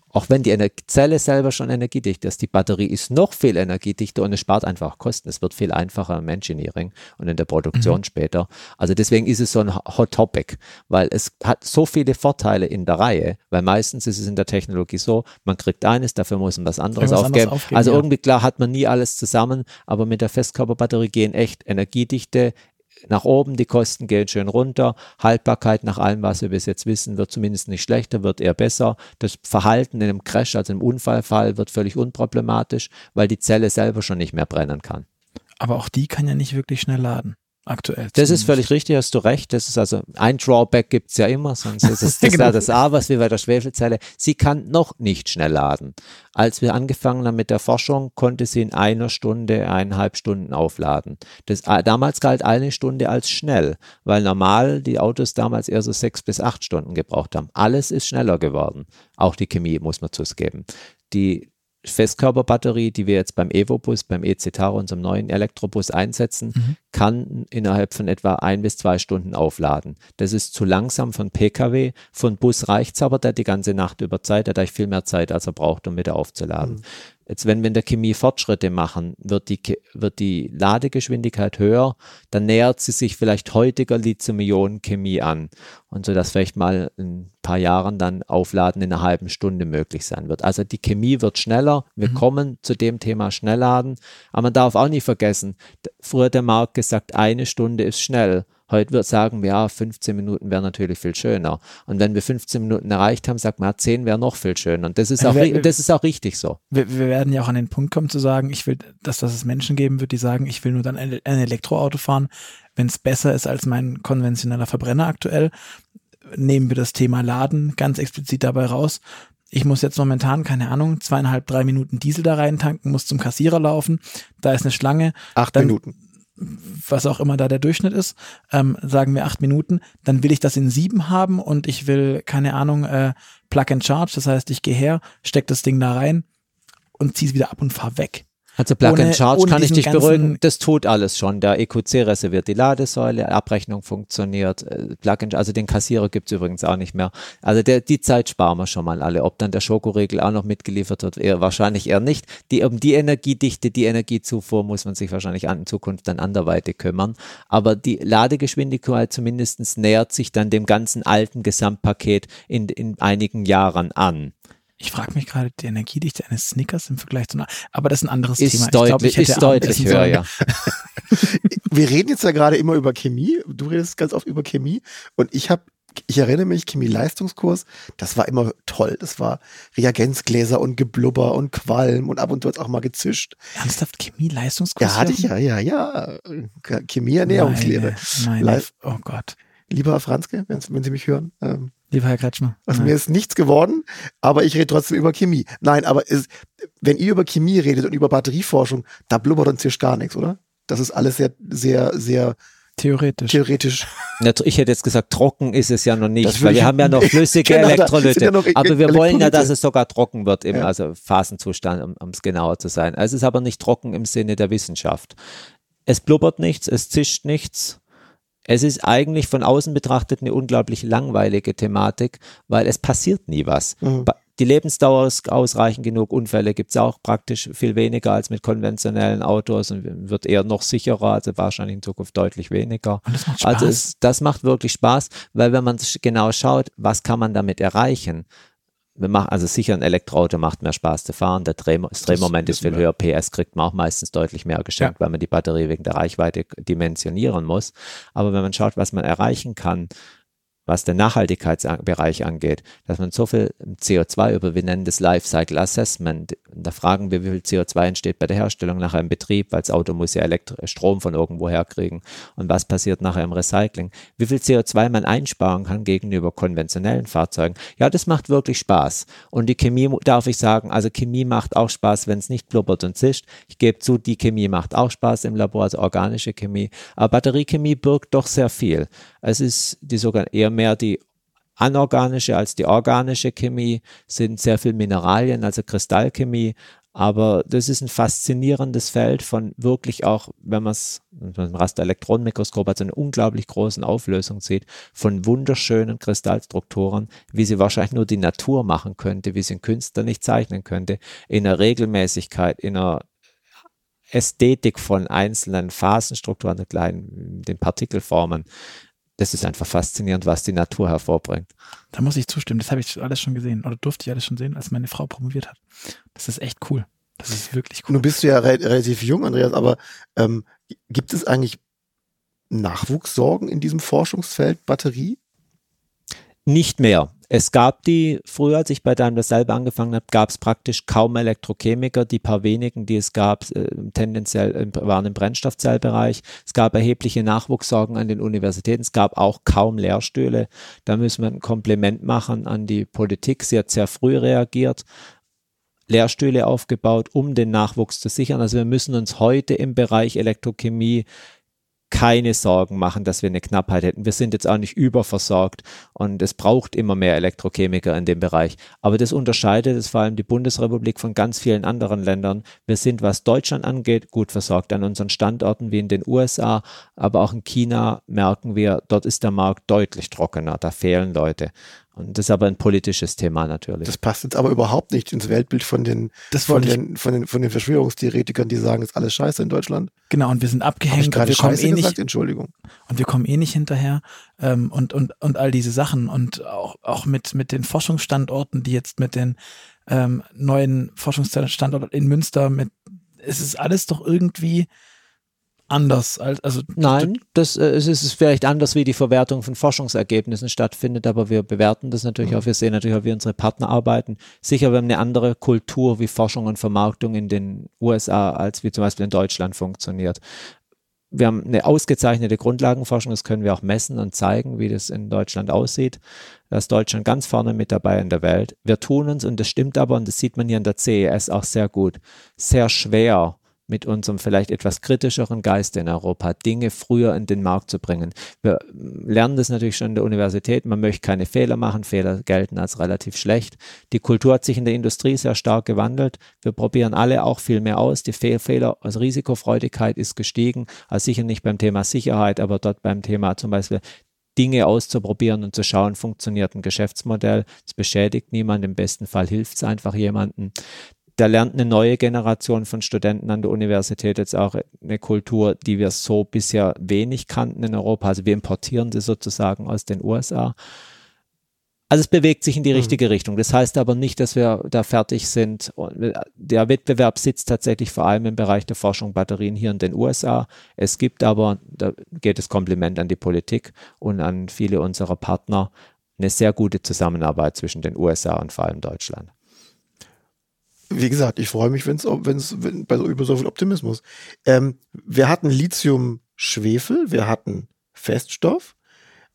Auch wenn die Zelle selber schon energiedicht ist, die Batterie ist noch viel energiedichter und es spart einfach Kosten. Es wird viel einfacher im Engineering und in der Produktion mhm. später. Also deswegen ist es so ein Hot Topic, weil es hat so viele Vorteile in der Reihe, weil meistens ist es in der Technologie so, man kriegt eines, dafür muss man was anderes aufgeben. aufgeben. Also ja. irgendwie klar hat man nie alles zusammen, aber mit der Festkörperbatterie gehen echt Energiedichte, nach oben, die Kosten gehen schön runter. Haltbarkeit nach allem, was wir bis jetzt wissen, wird zumindest nicht schlechter, wird eher besser. Das Verhalten in einem Crash, also im Unfallfall, wird völlig unproblematisch, weil die Zelle selber schon nicht mehr brennen kann. Aber auch die kann ja nicht wirklich schnell laden aktuell. Das ist völlig richtig, hast du recht. Das ist also ein Drawback gibt es ja immer, sonst ist es das, genau. das A, was wie bei der Schwefelzelle. Sie kann noch nicht schnell laden. Als wir angefangen haben mit der Forschung, konnte sie in einer Stunde, eineinhalb Stunden aufladen. Das, äh, damals galt eine Stunde als schnell, weil normal die Autos damals eher so sechs bis acht Stunden gebraucht haben. Alles ist schneller geworden. Auch die Chemie muss man zugeben. Die Festkörperbatterie, die wir jetzt beim Evo-Bus, beim EC-Taro, unserem neuen Elektrobus einsetzen, mhm. kann innerhalb von etwa ein bis zwei Stunden aufladen. Das ist zu langsam von Pkw. Von Bus reicht es aber, der die ganze Nacht über Zeit, der hat viel mehr Zeit, als er braucht, um wieder aufzuladen. Mhm. Jetzt, wenn wir in der Chemie Fortschritte machen, wird die, wird die Ladegeschwindigkeit höher, dann nähert sie sich vielleicht heutiger Lithium-Ionen-Chemie an. Und so, dass vielleicht mal in ein paar Jahren dann Aufladen in einer halben Stunde möglich sein wird. Also die Chemie wird schneller. Wir mhm. kommen zu dem Thema Schnellladen. Aber man darf auch nicht vergessen, früher hat der Markt gesagt, eine Stunde ist schnell. Heute wird sagen wir, ja, 15 Minuten wäre natürlich viel schöner. Und wenn wir 15 Minuten erreicht haben, sagt man, ja, 10 wäre noch viel schöner. Und das ist, auch, wir, das ist auch richtig so. Wir, wir, werden ja auch an den Punkt kommen zu sagen, ich will, dass, dass es Menschen geben wird, die sagen, ich will nur dann ein, ein Elektroauto fahren, wenn es besser ist als mein konventioneller Verbrenner aktuell. Nehmen wir das Thema Laden ganz explizit dabei raus ich muss jetzt momentan, keine Ahnung, zweieinhalb, drei Minuten Diesel da rein tanken, muss zum Kassierer laufen, da ist eine Schlange. Acht dann, Minuten was auch immer da der Durchschnitt ist, ähm, sagen wir acht Minuten, dann will ich das in sieben haben und ich will, keine Ahnung, äh, Plug and Charge, das heißt, ich gehe her, steck das Ding da rein und ziehe es wieder ab und fahr weg. Also Plug ohne, and Charge kann ich dich beruhigen, das tut alles schon. Der EQC reserviert die Ladesäule, Abrechnung funktioniert, äh, Plug and, also den Kassierer gibt's übrigens auch nicht mehr. Also der, die Zeit sparen wir schon mal alle. Ob dann der Schokoriegel auch noch mitgeliefert wird, eher, wahrscheinlich eher nicht. Die, um die Energiedichte, die Energiezufuhr muss man sich wahrscheinlich an, in Zukunft dann anderweitig kümmern. Aber die Ladegeschwindigkeit zumindest nähert sich dann dem ganzen alten Gesamtpaket in, in einigen Jahren an. Ich frage mich gerade, die Energiedichte eines Snickers im Vergleich zu einer, aber das ist ein anderes ist Thema. Deutlich, glaub, ist deutlich höher, ja. Wir reden jetzt ja gerade immer über Chemie. Du redest ganz oft über Chemie und ich habe ich erinnere mich, Chemie-Leistungskurs, das war immer toll. Das war Reagenzgläser und Geblubber und Qualm und ab und zu hat auch mal gezischt. Ernsthaft Chemie-Leistungskurs? Ja, hatte ich ja, ja, ja. Chemie-Ernährungslehre. Oh Gott. Lieber Herr Franzke, wenn, Sie mich hören. Ähm, Lieber Herr Kretschmer. Also mir ist nichts geworden, aber ich rede trotzdem über Chemie. Nein, aber ist, wenn ihr über Chemie redet und über Batterieforschung, da blubbert und zischt gar nichts, oder? Das ist alles sehr, sehr, sehr Theoretisch. theoretisch. Na, Ich hätte jetzt gesagt, trocken ist es ja noch nicht, weil wir haben ja noch flüssige Genau, Elektrolyte. ja noch E- aber wir wollen ja, dass es sogar trocken wird, im Ja. also Phasenzustand, um um es genauer zu sein. Es ist aber nicht trocken im Sinne der Wissenschaft. Es blubbert nichts, es zischt nichts. Es ist eigentlich von außen betrachtet eine unglaublich langweilige Thematik, weil es passiert nie was. Mhm. Die Lebensdauer ist ausreichend genug, Unfälle gibt es auch praktisch viel weniger als mit konventionellen Autos und wird eher noch sicherer, also wahrscheinlich in Zukunft deutlich weniger. Und das macht Spaß. Also es, das macht wirklich Spaß, weil wenn man genau schaut, was kann man damit erreichen? Wir machen, also sicher ein Elektroauto macht mehr Spaß zu fahren, der Dreh, das Drehmoment ist viel wir. höher, PS kriegt man auch meistens deutlich mehr geschenkt, weil man die Batterie wegen der Reichweite dimensionieren muss. Aber wenn man schaut, was man erreichen kann, was den Nachhaltigkeitsbereich angeht, dass man so viel CO2 über, wir nennen das Lifecycle Assessment, da fragen wir, wie viel CO2 entsteht bei der Herstellung nachher im Betrieb, weil das Auto muss ja Elektro Strom von irgendwo herkriegen und was passiert nachher im Recycling, wie viel CO2 man einsparen kann gegenüber konventionellen Fahrzeugen. Ja, das macht wirklich Spaß und die Chemie, darf ich sagen, also Chemie macht auch Spaß, wenn es nicht blubbert und zischt. Ich gebe zu, die Chemie macht auch Spaß im Labor, also organische Chemie, aber Batteriechemie birgt doch sehr viel. Es ist die sogar eher mehr die anorganische als die organische Chemie, sind sehr viel Mineralien, also Kristallchemie. Aber das ist ein faszinierendes Feld von wirklich auch, wenn man es mit einem Rasterelektronenmikroskop also eine unglaublich großen Auflösung sieht, von wunderschönen Kristallstrukturen, wie sie wahrscheinlich nur die Natur machen könnte, wie sie ein Künstler nicht zeichnen könnte, in einer Regelmäßigkeit, in einer Ästhetik von einzelnen Phasenstrukturen, der kleinen, den Partikelformen. Das ist einfach faszinierend, was die Natur hervorbringt. Da muss ich zustimmen. Das habe ich alles schon gesehen oder durfte ich alles schon sehen, als meine Frau promoviert hat. Das ist echt cool. Das ist wirklich cool. Nun bist du ja re relativ jung, Andreas, aber ähm, gibt es eigentlich Nachwuchssorgen in diesem Forschungsfeld Batterie? Nicht mehr. Es gab die, früher als ich bei Daimler selber angefangen habe, gab es praktisch kaum Elektrochemiker. Die paar wenigen, die es gab, äh, tendenziell im- waren im Brennstoffzellbereich. Es gab erhebliche Nachwuchssorgen an den Universitäten. Es gab auch kaum Lehrstühle. Da müssen wir ein Kompliment machen an die Politik. Sie hat sehr früh reagiert. Lehrstühle aufgebaut, um den Nachwuchs zu sichern. Also wir müssen uns heute im Bereich Elektrochemie keine Sorgen machen, dass wir eine Knappheit hätten. Wir sind jetzt auch nicht überversorgt und es braucht immer mehr Elektrochemiker in dem Bereich. Aber das unterscheidet es vor allem die Bundesrepublik von ganz vielen anderen Ländern. Wir sind, was Deutschland angeht, gut versorgt an unseren Standorten wie in den USA, aber auch in China merken wir, dort ist der Markt deutlich trockener, da fehlen Leute. Und das ist aber ein politisches Thema natürlich. Das passt jetzt aber überhaupt nicht ins Weltbild von den, Das von ich, den, von den, von den Verschwörungstheoretikern, die sagen, es ist alles scheiße in Deutschland. genau, und wir sind ich abgehängt und gerade wir kommen scheiße eh gesagt? nicht, Entschuldigung. und wir kommen eh nicht hinterher ähm, und, und, und all diese Sachen und auch, auch mit, mit den Forschungsstandorten, die jetzt mit den ähm, neuen Forschungsstandorten in Münster mit, es ist alles doch irgendwie anders als, also Nein, das, äh, es ist vielleicht anders, wie die Verwertung von Forschungsergebnissen stattfindet, aber wir bewerten das natürlich auch. Wir sehen natürlich auch, wie unsere Partner arbeiten. Sicher, wir haben eine andere Kultur, wie Forschung und Vermarktung in den USA als wie zum Beispiel in Deutschland funktioniert. Wir haben eine ausgezeichnete Grundlagenforschung, das können wir auch messen und zeigen, wie das in Deutschland aussieht. Da ist Deutschland ganz vorne mit dabei in der Welt. Wir tun uns, und das stimmt aber, und das sieht man hier in der CES auch sehr gut, sehr schwer mit unserem vielleicht etwas kritischeren Geist in Europa, Dinge früher in den Markt zu bringen. Wir lernen das natürlich schon in der Universität, man möchte keine Fehler machen, Fehler gelten als relativ schlecht. Die Kultur hat sich in der Industrie sehr stark gewandelt. Wir probieren alle auch viel mehr aus. Die Fehl Fehler, also Risikofreudigkeit ist gestiegen, also sicher nicht beim Thema Sicherheit, aber dort beim Thema zum Beispiel Dinge auszuprobieren und zu schauen, funktioniert ein Geschäftsmodell, es beschädigt niemand, im besten Fall hilft es einfach jemandem da lernt eine neue Generation von Studenten an der Universität jetzt auch eine Kultur, die wir so bisher wenig kannten in Europa. Also wir importieren sie sozusagen aus den USA. Also es bewegt sich in die richtige Richtung. Das heißt aber nicht, dass wir da fertig sind. Der Wettbewerb sitzt tatsächlich vor allem im Bereich der Forschung Batterien hier in den USA. Es gibt aber, da geht das Kompliment an die Politik und an viele unserer Partner, eine sehr gute Zusammenarbeit zwischen den USA und vor allem Deutschland. Wie gesagt, ich freue mich, wenn's, wenn's, wenn bei so, über so viel Optimismus. Ähm, wir hatten Lithium-Schwefel, wir hatten Feststoff,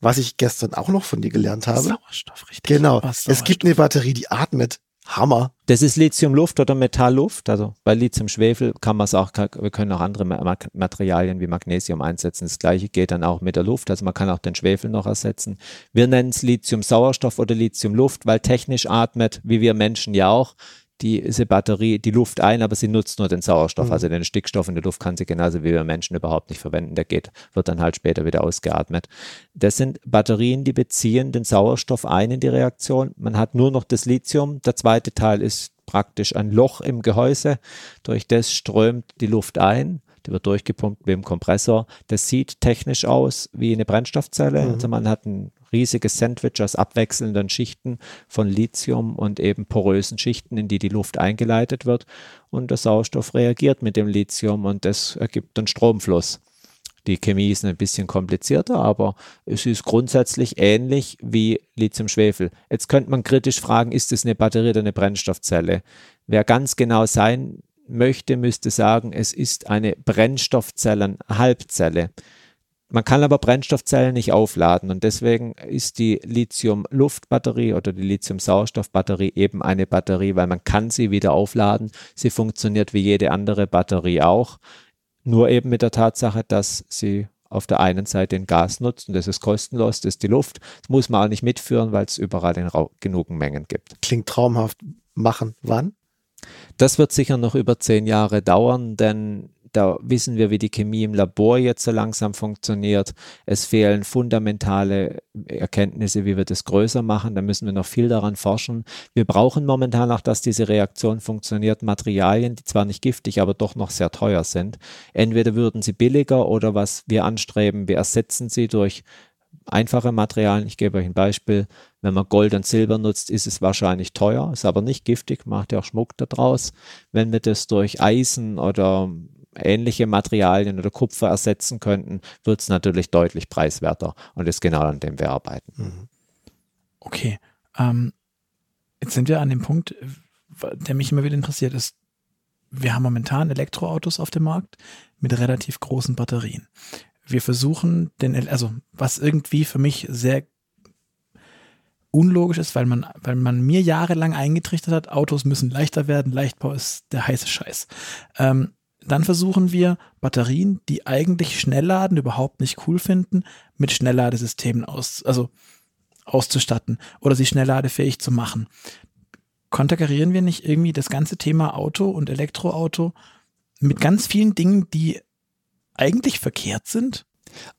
was ich gestern auch noch von dir gelernt habe. Sauerstoff, richtig. Genau. Was Es gibt eine Batterie, die atmet Hammer. Das ist Lithium-Luft oder Metall-Luft. Also bei Lithium-Schwefel kann man es auch, wir können auch andere Materialien wie Magnesium einsetzen. Das gleiche geht dann auch mit der Luft. Also man kann auch den Schwefel noch ersetzen. Wir nennen es Lithium-Sauerstoff oder Lithium-Luft, weil technisch atmet, wie wir Menschen ja auch, diese Batterie die Luft ein, aber sie nutzt nur den Sauerstoff. Mhm. Also den Stickstoff in der Luft kann sie genauso wie wir Menschen überhaupt nicht verwenden. Der geht, wird dann halt später wieder ausgeatmet. Das sind Batterien, die beziehen den Sauerstoff ein in die Reaktion. Man hat nur noch das Lithium. Der zweite Teil ist praktisch ein Loch im Gehäuse. Durch das strömt die Luft ein. Die wird durchgepumpt mit dem Kompressor. Das sieht technisch aus wie eine Brennstoffzelle. Mhm. Also man hat ein riesiges Sandwich aus abwechselnden Schichten von Lithium und eben porösen Schichten, in die die Luft eingeleitet wird. Und der Sauerstoff reagiert mit dem Lithium und das ergibt einen Stromfluss. Die Chemie ist ein bisschen komplizierter, aber es ist grundsätzlich ähnlich wie Lithium-Schwefel. Jetzt könnte man kritisch fragen, ist es eine Batterie oder eine Brennstoffzelle? Wer ganz genau sein möchte, müsste sagen, es ist eine Brennstoffzellen-Halbzelle. Man kann aber Brennstoffzellen nicht aufladen und deswegen ist die Lithium-Luftbatterie oder die Lithium-Sauerstoff-Batterie eben eine Batterie, weil man kann sie wieder aufladen. Sie funktioniert wie jede andere Batterie auch, nur eben mit der Tatsache, dass sie auf der einen Seite den Gas nutzt und das ist kostenlos, das ist die Luft. Das muss man auch nicht mitführen, weil es überall in genug Mengen gibt. Klingt traumhaft. Machen wann? Das wird sicher noch über zehn Jahre dauern, denn da wissen wir, wie die Chemie im Labor jetzt so langsam funktioniert. Es fehlen fundamentale Erkenntnisse, wie wir das größer machen. Da müssen wir noch viel daran forschen. Wir brauchen momentan auch, dass diese Reaktion funktioniert, Materialien, die zwar nicht giftig, aber doch noch sehr teuer sind. Entweder würden sie billiger oder was wir anstreben, wir ersetzen sie durch einfache Materialien. Ich gebe euch ein Beispiel. Wenn man Gold und Silber nutzt, ist es wahrscheinlich teuer, ist aber nicht giftig, macht ja auch Schmuck daraus. Wenn wir das durch Eisen oder ähnliche Materialien oder Kupfer ersetzen könnten, wird es natürlich deutlich preiswerter und ist genau an dem wir arbeiten. Mhm. Okay. Ähm, jetzt sind wir an dem Punkt, der mich immer wieder interessiert ist. Wir haben momentan Elektroautos auf dem Markt mit relativ großen Batterien. Wir versuchen den, also was irgendwie für mich sehr unlogisch ist, weil man, weil man mir jahrelang eingetrichtert hat, Autos müssen leichter werden, Leichtbau ist der heiße Scheiß. Ähm, dann versuchen wir Batterien, die eigentlich Schnellladen überhaupt nicht cool finden, mit Schnellladesystemen aus, also auszustatten oder sie schnellladefähig zu machen. Konterkarieren wir nicht irgendwie das ganze Thema Auto und Elektroauto mit ganz vielen Dingen, die eigentlich verkehrt sind?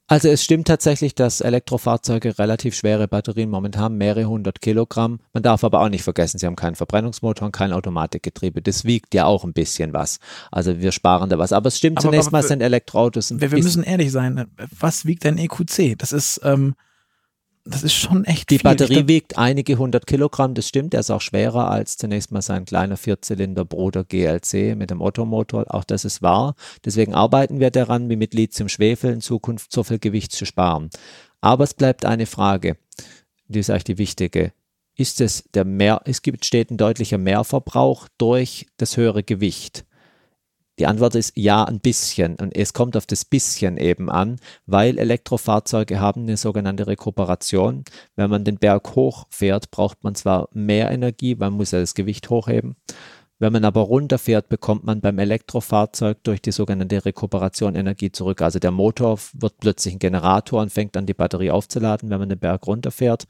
Also es stimmt tatsächlich, dass Elektrofahrzeuge relativ schwere Batterien momentan haben, mehrere hundert Kilogramm. Man darf aber auch nicht vergessen, sie haben keinen Verbrennungsmotor und kein Automatikgetriebe. Das wiegt ja auch ein bisschen was. Also wir sparen da was. Aber es stimmt, aber, zunächst aber, mal sind Elektroautos ein Wir, wir müssen ehrlich sein. Was wiegt ein EQC? Das ist ähm, das ist schon echt Die viel. Batterie glaub, wiegt einige hundert Kilogramm, das stimmt. Der ist auch schwerer als zunächst mal sein kleiner Vierzylinder-Bruder GLC mit dem Ottomotor. Auch das ist wahr. Deswegen arbeiten wir daran, wie mit Lithium-Schwefel in Zukunft so viel Gewicht zu sparen. Aber es bleibt eine Frage, die ist eigentlich die wichtige. Ist es der mehr, es gibt, steht ein deutlicher Mehrverbrauch durch das höhere Gewicht. Die Antwort ist ja, ein bisschen. Und es kommt auf das bisschen eben an, weil Elektrofahrzeuge haben eine sogenannte Rekuperation. Wenn man den Berg hochfährt, braucht man zwar mehr Energie, man muss ja das Gewicht hochheben. Wenn man aber runterfährt, bekommt man beim Elektrofahrzeug durch die sogenannte Rekuperation Energie zurück. Also der Motor wird plötzlich ein Generator und fängt an, die Batterie aufzuladen, wenn man den Berg runterfährt.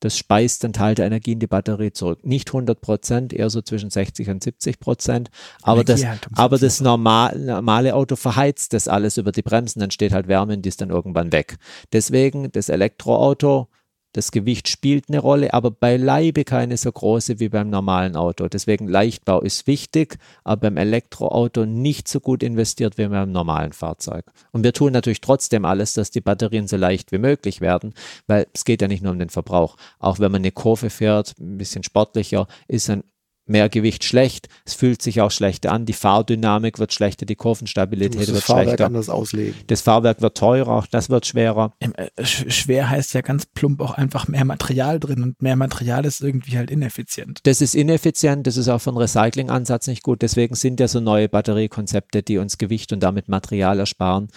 Das speist einen Teil der Energie in die Batterie zurück. Nicht 100 Prozent, eher so zwischen 60 und 70 Prozent. Aber das, aber das normal, normale Auto verheizt das alles über die Bremsen, dann steht halt Wärme und die ist dann irgendwann weg. Deswegen das Elektroauto das Gewicht spielt eine Rolle, aber beileibe keine so große wie beim normalen Auto. Deswegen Leichtbau ist wichtig, aber beim Elektroauto nicht so gut investiert wie beim normalen Fahrzeug. Und wir tun natürlich trotzdem alles, dass die Batterien so leicht wie möglich werden, weil es geht ja nicht nur um den Verbrauch. Auch wenn man eine Kurve fährt, ein bisschen sportlicher, ist ein mehr Gewicht schlecht. Es fühlt sich auch schlechter an. Die Fahrdynamik wird schlechter, die Kurvenstabilität wird das Fahrwerk schlechter. anders auslegen. Das Fahrwerk wird teurer, auch das wird schwerer. Äh, schwer heißt ja ganz plump auch einfach mehr Material drin und mehr Material ist irgendwie halt ineffizient. Das ist ineffizient, das ist auch für einen Recyclingansatz nicht gut. Deswegen sind ja so neue Batteriekonzepte, die uns Gewicht und damit Material ersparen,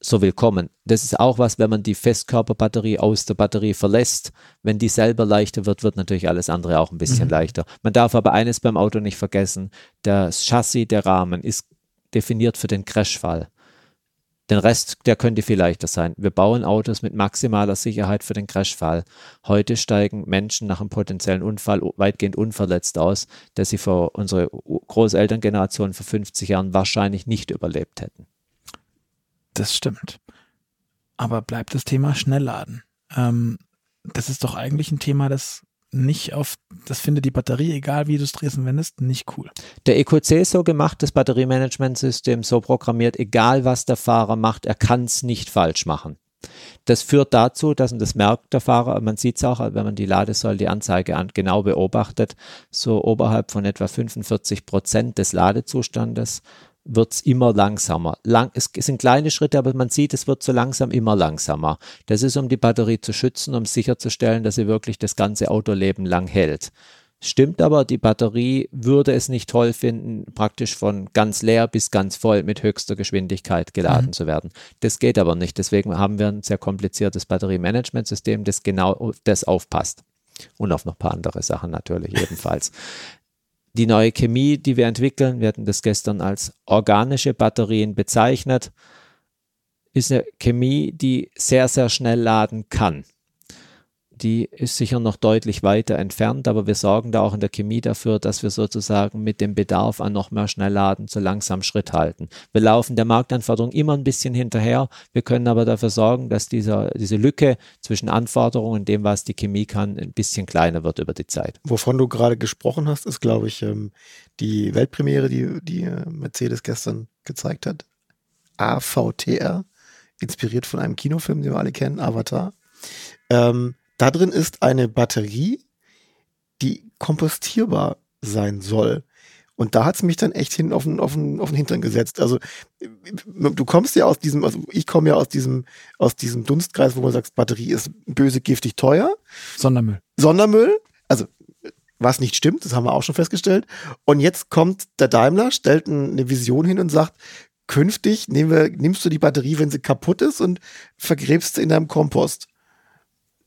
so willkommen. Das ist auch was, wenn man die Festkörperbatterie aus der Batterie verlässt. Wenn die selber leichter wird, wird natürlich alles andere auch ein bisschen mhm. leichter. Man darf aber eines beim Auto nicht vergessen. Das Chassis, der Rahmen ist definiert für den Crashfall. Den Rest, der könnte viel leichter sein. Wir bauen Autos mit maximaler Sicherheit für den Crashfall. Heute steigen Menschen nach einem potenziellen Unfall weitgehend unverletzt aus, dass sie vor unsere Großelterngeneration vor 50 Jahren wahrscheinlich nicht überlebt hätten. Das stimmt. Aber bleibt das Thema Schnellladen. Ähm, das ist doch eigentlich ein Thema, das nicht auf, das findet die Batterie, egal wie du es drehst und wendest, nicht cool. Der EQC ist so gemacht, das Batteriemanagementsystem so programmiert, egal was der Fahrer macht, er kann es nicht falsch machen. Das führt dazu, dass, und das merkt der Fahrer, man sieht es auch, wenn man die Ladesäule, die Anzeige an, genau beobachtet, so oberhalb von etwa 45 Prozent des Ladezustandes wird es immer langsamer. Lang, es sind kleine Schritte, aber man sieht, es wird so langsam immer langsamer. Das ist, um die Batterie zu schützen, um sicherzustellen, dass sie wirklich das ganze Autoleben lang hält. Stimmt aber, die Batterie würde es nicht toll finden, praktisch von ganz leer bis ganz voll mit höchster Geschwindigkeit geladen mhm. zu werden. Das geht aber nicht. Deswegen haben wir ein sehr kompliziertes Batteriemanagementsystem, das genau das aufpasst. Und auf noch ein paar andere Sachen natürlich ebenfalls die neue Chemie, die wir entwickeln, wir hatten das gestern als organische Batterien bezeichnet, ist eine Chemie, die sehr, sehr schnell laden kann die ist sicher noch deutlich weiter entfernt, aber wir sorgen da auch in der Chemie dafür, dass wir sozusagen mit dem Bedarf an noch mehr Schnellladen so langsam Schritt halten. Wir laufen der Marktanforderung immer ein bisschen hinterher. Wir können aber dafür sorgen, dass dieser, diese Lücke zwischen Anforderungen und dem, was die Chemie kann, ein bisschen kleiner wird über die Zeit. Wovon du gerade gesprochen hast, ist, glaube ich, ähm, die Weltpremiere, die, die äh, Mercedes gestern gezeigt hat. AVTR, inspiriert von einem Kinofilm, den wir alle kennen, Avatar. Ähm, da drin ist eine Batterie, die kompostierbar sein soll. Und da hat es mich dann echt hin auf den, auf, den, auf den Hintern gesetzt. Also du kommst ja aus diesem, also ich komme ja aus diesem, aus diesem Dunstkreis, wo man sagt, Batterie ist böse, giftig, teuer. Sondermüll. Sondermüll. Also was nicht stimmt, das haben wir auch schon festgestellt. Und jetzt kommt der Daimler, stellt eine Vision hin und sagt, künftig nehmen wir, nimmst du die Batterie, wenn sie kaputt ist und vergräbst sie in deinem Kompost.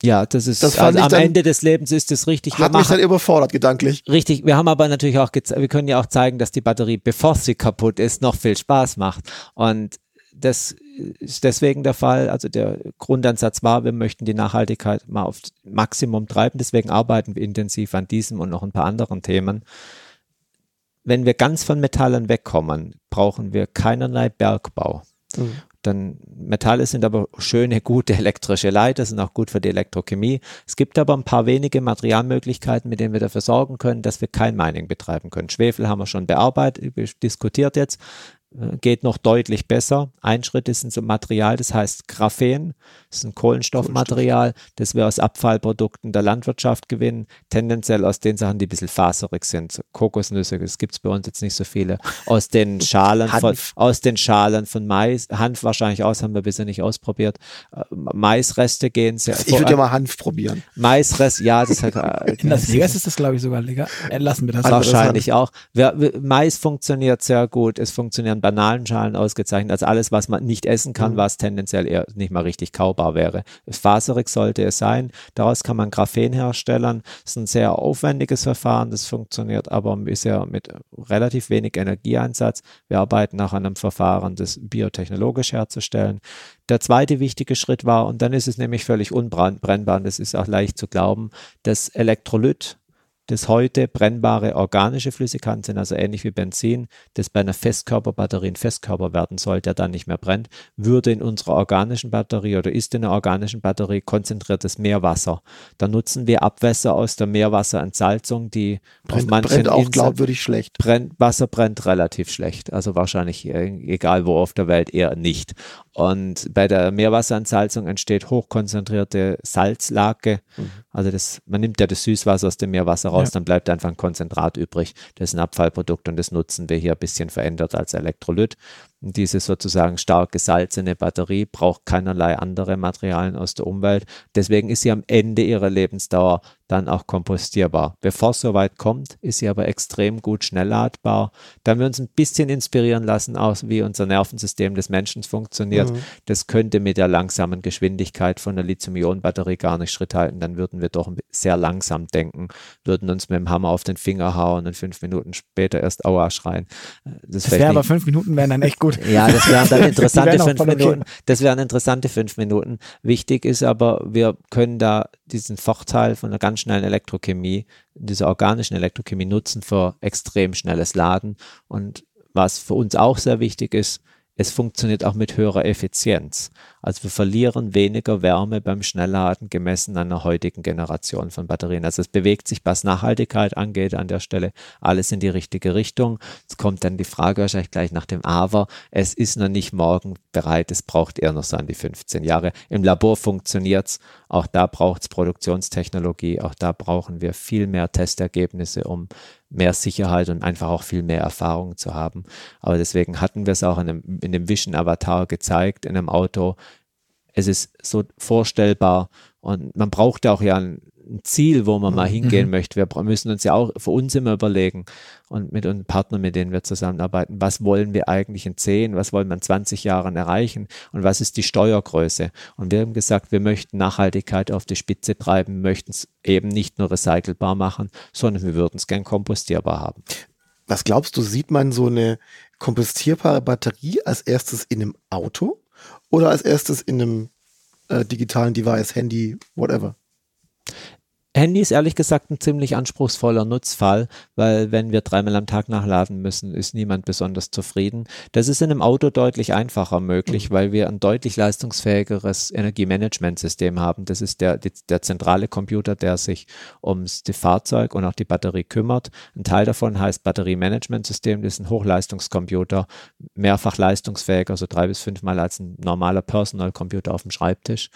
Ja, das ist das also am dann, Ende des Lebens ist es richtig. Hat wir mich dann überfordert gedanklich. Richtig. Wir haben aber natürlich auch, wir können ja auch zeigen, dass die Batterie, bevor sie kaputt ist, noch viel Spaß macht. Und das ist deswegen der Fall. Also der Grundansatz war, wir möchten die Nachhaltigkeit mal auf Maximum treiben. Deswegen arbeiten wir intensiv an diesem und noch ein paar anderen Themen. Wenn wir ganz von Metallen wegkommen, brauchen wir keinerlei Bergbau. Mhm. Dann Metalle sind aber schöne, gute elektrische Leiter, sind auch gut für die Elektrochemie. Es gibt aber ein paar wenige Materialmöglichkeiten, mit denen wir dafür sorgen können, dass wir kein Mining betreiben können. Schwefel haben wir schon bearbeitet, diskutiert jetzt. Äh, geht noch deutlich besser. Ein Schritt ist ein Material, das heißt Graphen. Das ist ein Kohlenstoffmaterial, das wir aus Abfallprodukten der Landwirtschaft gewinnen. Tendenziell aus den Sachen, die ein bisschen faserig sind. Kokosnüsse, das gibt es bei uns jetzt nicht so viele. Aus den Schalen, von, aus den Schalen von Mais. Hanf wahrscheinlich aus, haben wir bisher nicht ausprobiert. Äh, Maisreste gehen sehr. Ich würde ja mal Hanf probieren. Maisreste, ja, das hat. Äh, In Las Vegas ist das, glaube ich, sogar legal. Lassen wir das. Wahrscheinlich auch. Mais funktioniert sehr gut. Es funktionieren banalen Schalen ausgezeichnet. Also alles, was man nicht essen kann, mhm. was tendenziell eher nicht mal richtig kaubar wäre. Faserig sollte es sein. Daraus kann man Graphen herstellen. Das ist ein sehr aufwendiges Verfahren. Das funktioniert aber bisher mit relativ wenig Energieeinsatz. Wir arbeiten nach einem Verfahren, das biotechnologisch herzustellen. Der zweite wichtige Schritt war, und dann ist es nämlich völlig unbrennbar, und das ist auch leicht zu glauben, das Elektrolyt das heute brennbare organische Flüssigkeiten sind, also ähnlich wie Benzin, das bei einer Festkörperbatterie ein Festkörper werden soll, der dann nicht mehr brennt, würde in unserer organischen Batterie oder ist in der organischen Batterie konzentriertes Meerwasser. Da nutzen wir Abwässer aus der Meerwasserentsalzung, die brennt, auf manchen brennt auch glaubwürdig schlecht. Brennt, Wasser brennt relativ schlecht, also wahrscheinlich äh, egal wo auf der Welt eher nicht. Und bei der Meerwasserentsalzung entsteht hochkonzentrierte Salzlake. Mhm. Also das, man nimmt ja das Süßwasser aus dem Meerwasser raus, ja. dann bleibt einfach ein Konzentrat übrig. Das ist ein Abfallprodukt und das nutzen wir hier ein bisschen verändert als Elektrolyt. Diese sozusagen stark gesalzene Batterie braucht keinerlei andere Materialien aus der Umwelt. Deswegen ist sie am Ende ihrer Lebensdauer dann auch kompostierbar. Bevor es soweit kommt, ist sie aber extrem gut schnellladbar. Da haben wir uns ein bisschen inspirieren lassen, aus wie unser Nervensystem des Menschen funktioniert. Mhm. Das könnte mit der langsamen Geschwindigkeit von der Lithium-Ionen-Batterie gar nicht Schritt halten. Dann würden wir doch sehr langsam denken, würden uns mit dem Hammer auf den Finger hauen und fünf Minuten später erst Aua schreien. Das, das wäre aber fünf Minuten wären dann echt gut. Ja, das wären dann interessante fünf Minuten. Das wären interessante fünf Minuten. Wichtig ist aber, wir können da diesen Vorteil von einer ganz schnellen Elektrochemie, dieser organischen Elektrochemie nutzen für extrem schnelles Laden. Und was für uns auch sehr wichtig ist, es funktioniert auch mit höherer Effizienz. Also wir verlieren weniger Wärme beim Schnellladen gemessen an der heutigen Generation von Batterien. Also es bewegt sich, was Nachhaltigkeit angeht, an der Stelle alles in die richtige Richtung. Es kommt dann die Frage wahrscheinlich gleich nach dem Aber. Es ist noch nicht morgen bereit. Es braucht eher noch so an die 15 Jahre. Im Labor funktioniert es. Auch da braucht es Produktionstechnologie. Auch da brauchen wir viel mehr Testergebnisse, um mehr Sicherheit und einfach auch viel mehr Erfahrung zu haben. Aber deswegen hatten wir es auch in, einem, in dem Vision Avatar gezeigt, in einem Auto. Es ist so vorstellbar und man braucht auch ja ein, ein Ziel, wo man mal mhm. hingehen mhm. möchte. Wir müssen uns ja auch für uns immer überlegen und mit unseren Partnern, mit denen wir zusammenarbeiten, was wollen wir eigentlich in 10, was wollen wir in 20 Jahren erreichen und was ist die Steuergröße. Und wir haben gesagt, wir möchten Nachhaltigkeit auf die Spitze treiben, möchten es eben nicht nur recycelbar machen, sondern wir würden es gern kompostierbar haben. Was glaubst du, sieht man so eine kompostierbare Batterie als erstes in einem Auto oder als erstes in einem äh, digitalen Device, Handy, whatever? Handy ist ehrlich gesagt ein ziemlich anspruchsvoller Nutzfall, weil wenn wir dreimal am Tag nachladen müssen, ist niemand besonders zufrieden. Das ist in einem Auto deutlich einfacher möglich, mhm. weil wir ein deutlich leistungsfähigeres Energiemanagementsystem haben. Das ist der, der zentrale Computer, der sich ums die Fahrzeug und auch die Batterie kümmert. Ein Teil davon heißt Batteriemanagementsystem. Das ist ein Hochleistungscomputer, mehrfach leistungsfähiger, so drei bis fünfmal als ein normaler Personal Computer auf dem Schreibtisch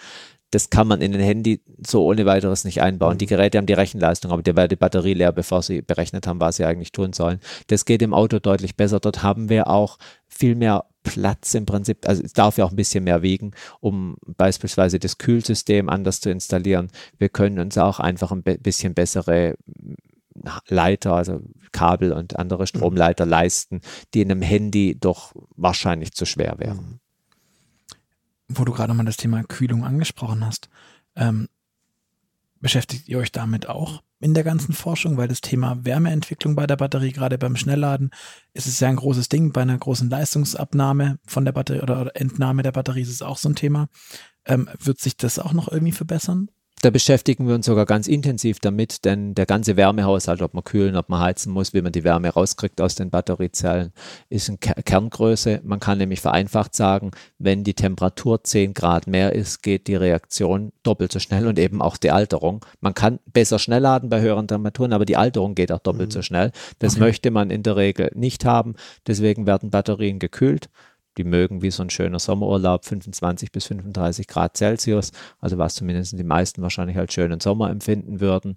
das kann man in ein Handy so ohne weiteres nicht einbauen. Die Geräte haben die Rechenleistung, aber die wäre die Batterie leer, bevor sie berechnet haben, was sie eigentlich tun sollen. Das geht im Auto deutlich besser. Dort haben wir auch viel mehr Platz im Prinzip, also es darf ja auch ein bisschen mehr wiegen, um beispielsweise das Kühlsystem anders zu installieren. Wir können uns auch einfach ein bisschen bessere Leiter, also Kabel und andere mhm. Stromleiter leisten, die in einem Handy doch wahrscheinlich zu schwer wären. Wo du gerade mal das Thema Kühlung angesprochen hast, ähm, beschäftigt ihr euch damit auch in der ganzen Forschung, weil das Thema Wärmeentwicklung bei der Batterie, gerade beim Schnellladen, ist es ja ein großes Ding. Bei einer großen Leistungsabnahme von der Batterie oder Entnahme der Batterie ist es auch so ein Thema. Ähm, wird sich das auch noch irgendwie verbessern? Da beschäftigen wir uns sogar ganz intensiv damit, denn der ganze Wärmehaushalt, ob man kühlen, ob man heizen muss, wie man die Wärme rauskriegt aus den Batteriezellen, ist eine Kerngröße. Man kann nämlich vereinfacht sagen, wenn die Temperatur 10 Grad mehr ist, geht die Reaktion doppelt so schnell und eben auch die Alterung. Man kann besser schnell laden bei höheren Temperaturen, aber die Alterung geht auch doppelt mhm. so schnell. Das okay. möchte man in der Regel nicht haben. Deswegen werden Batterien gekühlt die mögen wie so ein schöner Sommerurlaub 25 bis 35 Grad Celsius, also was zumindest die meisten wahrscheinlich als schönen Sommer empfinden würden.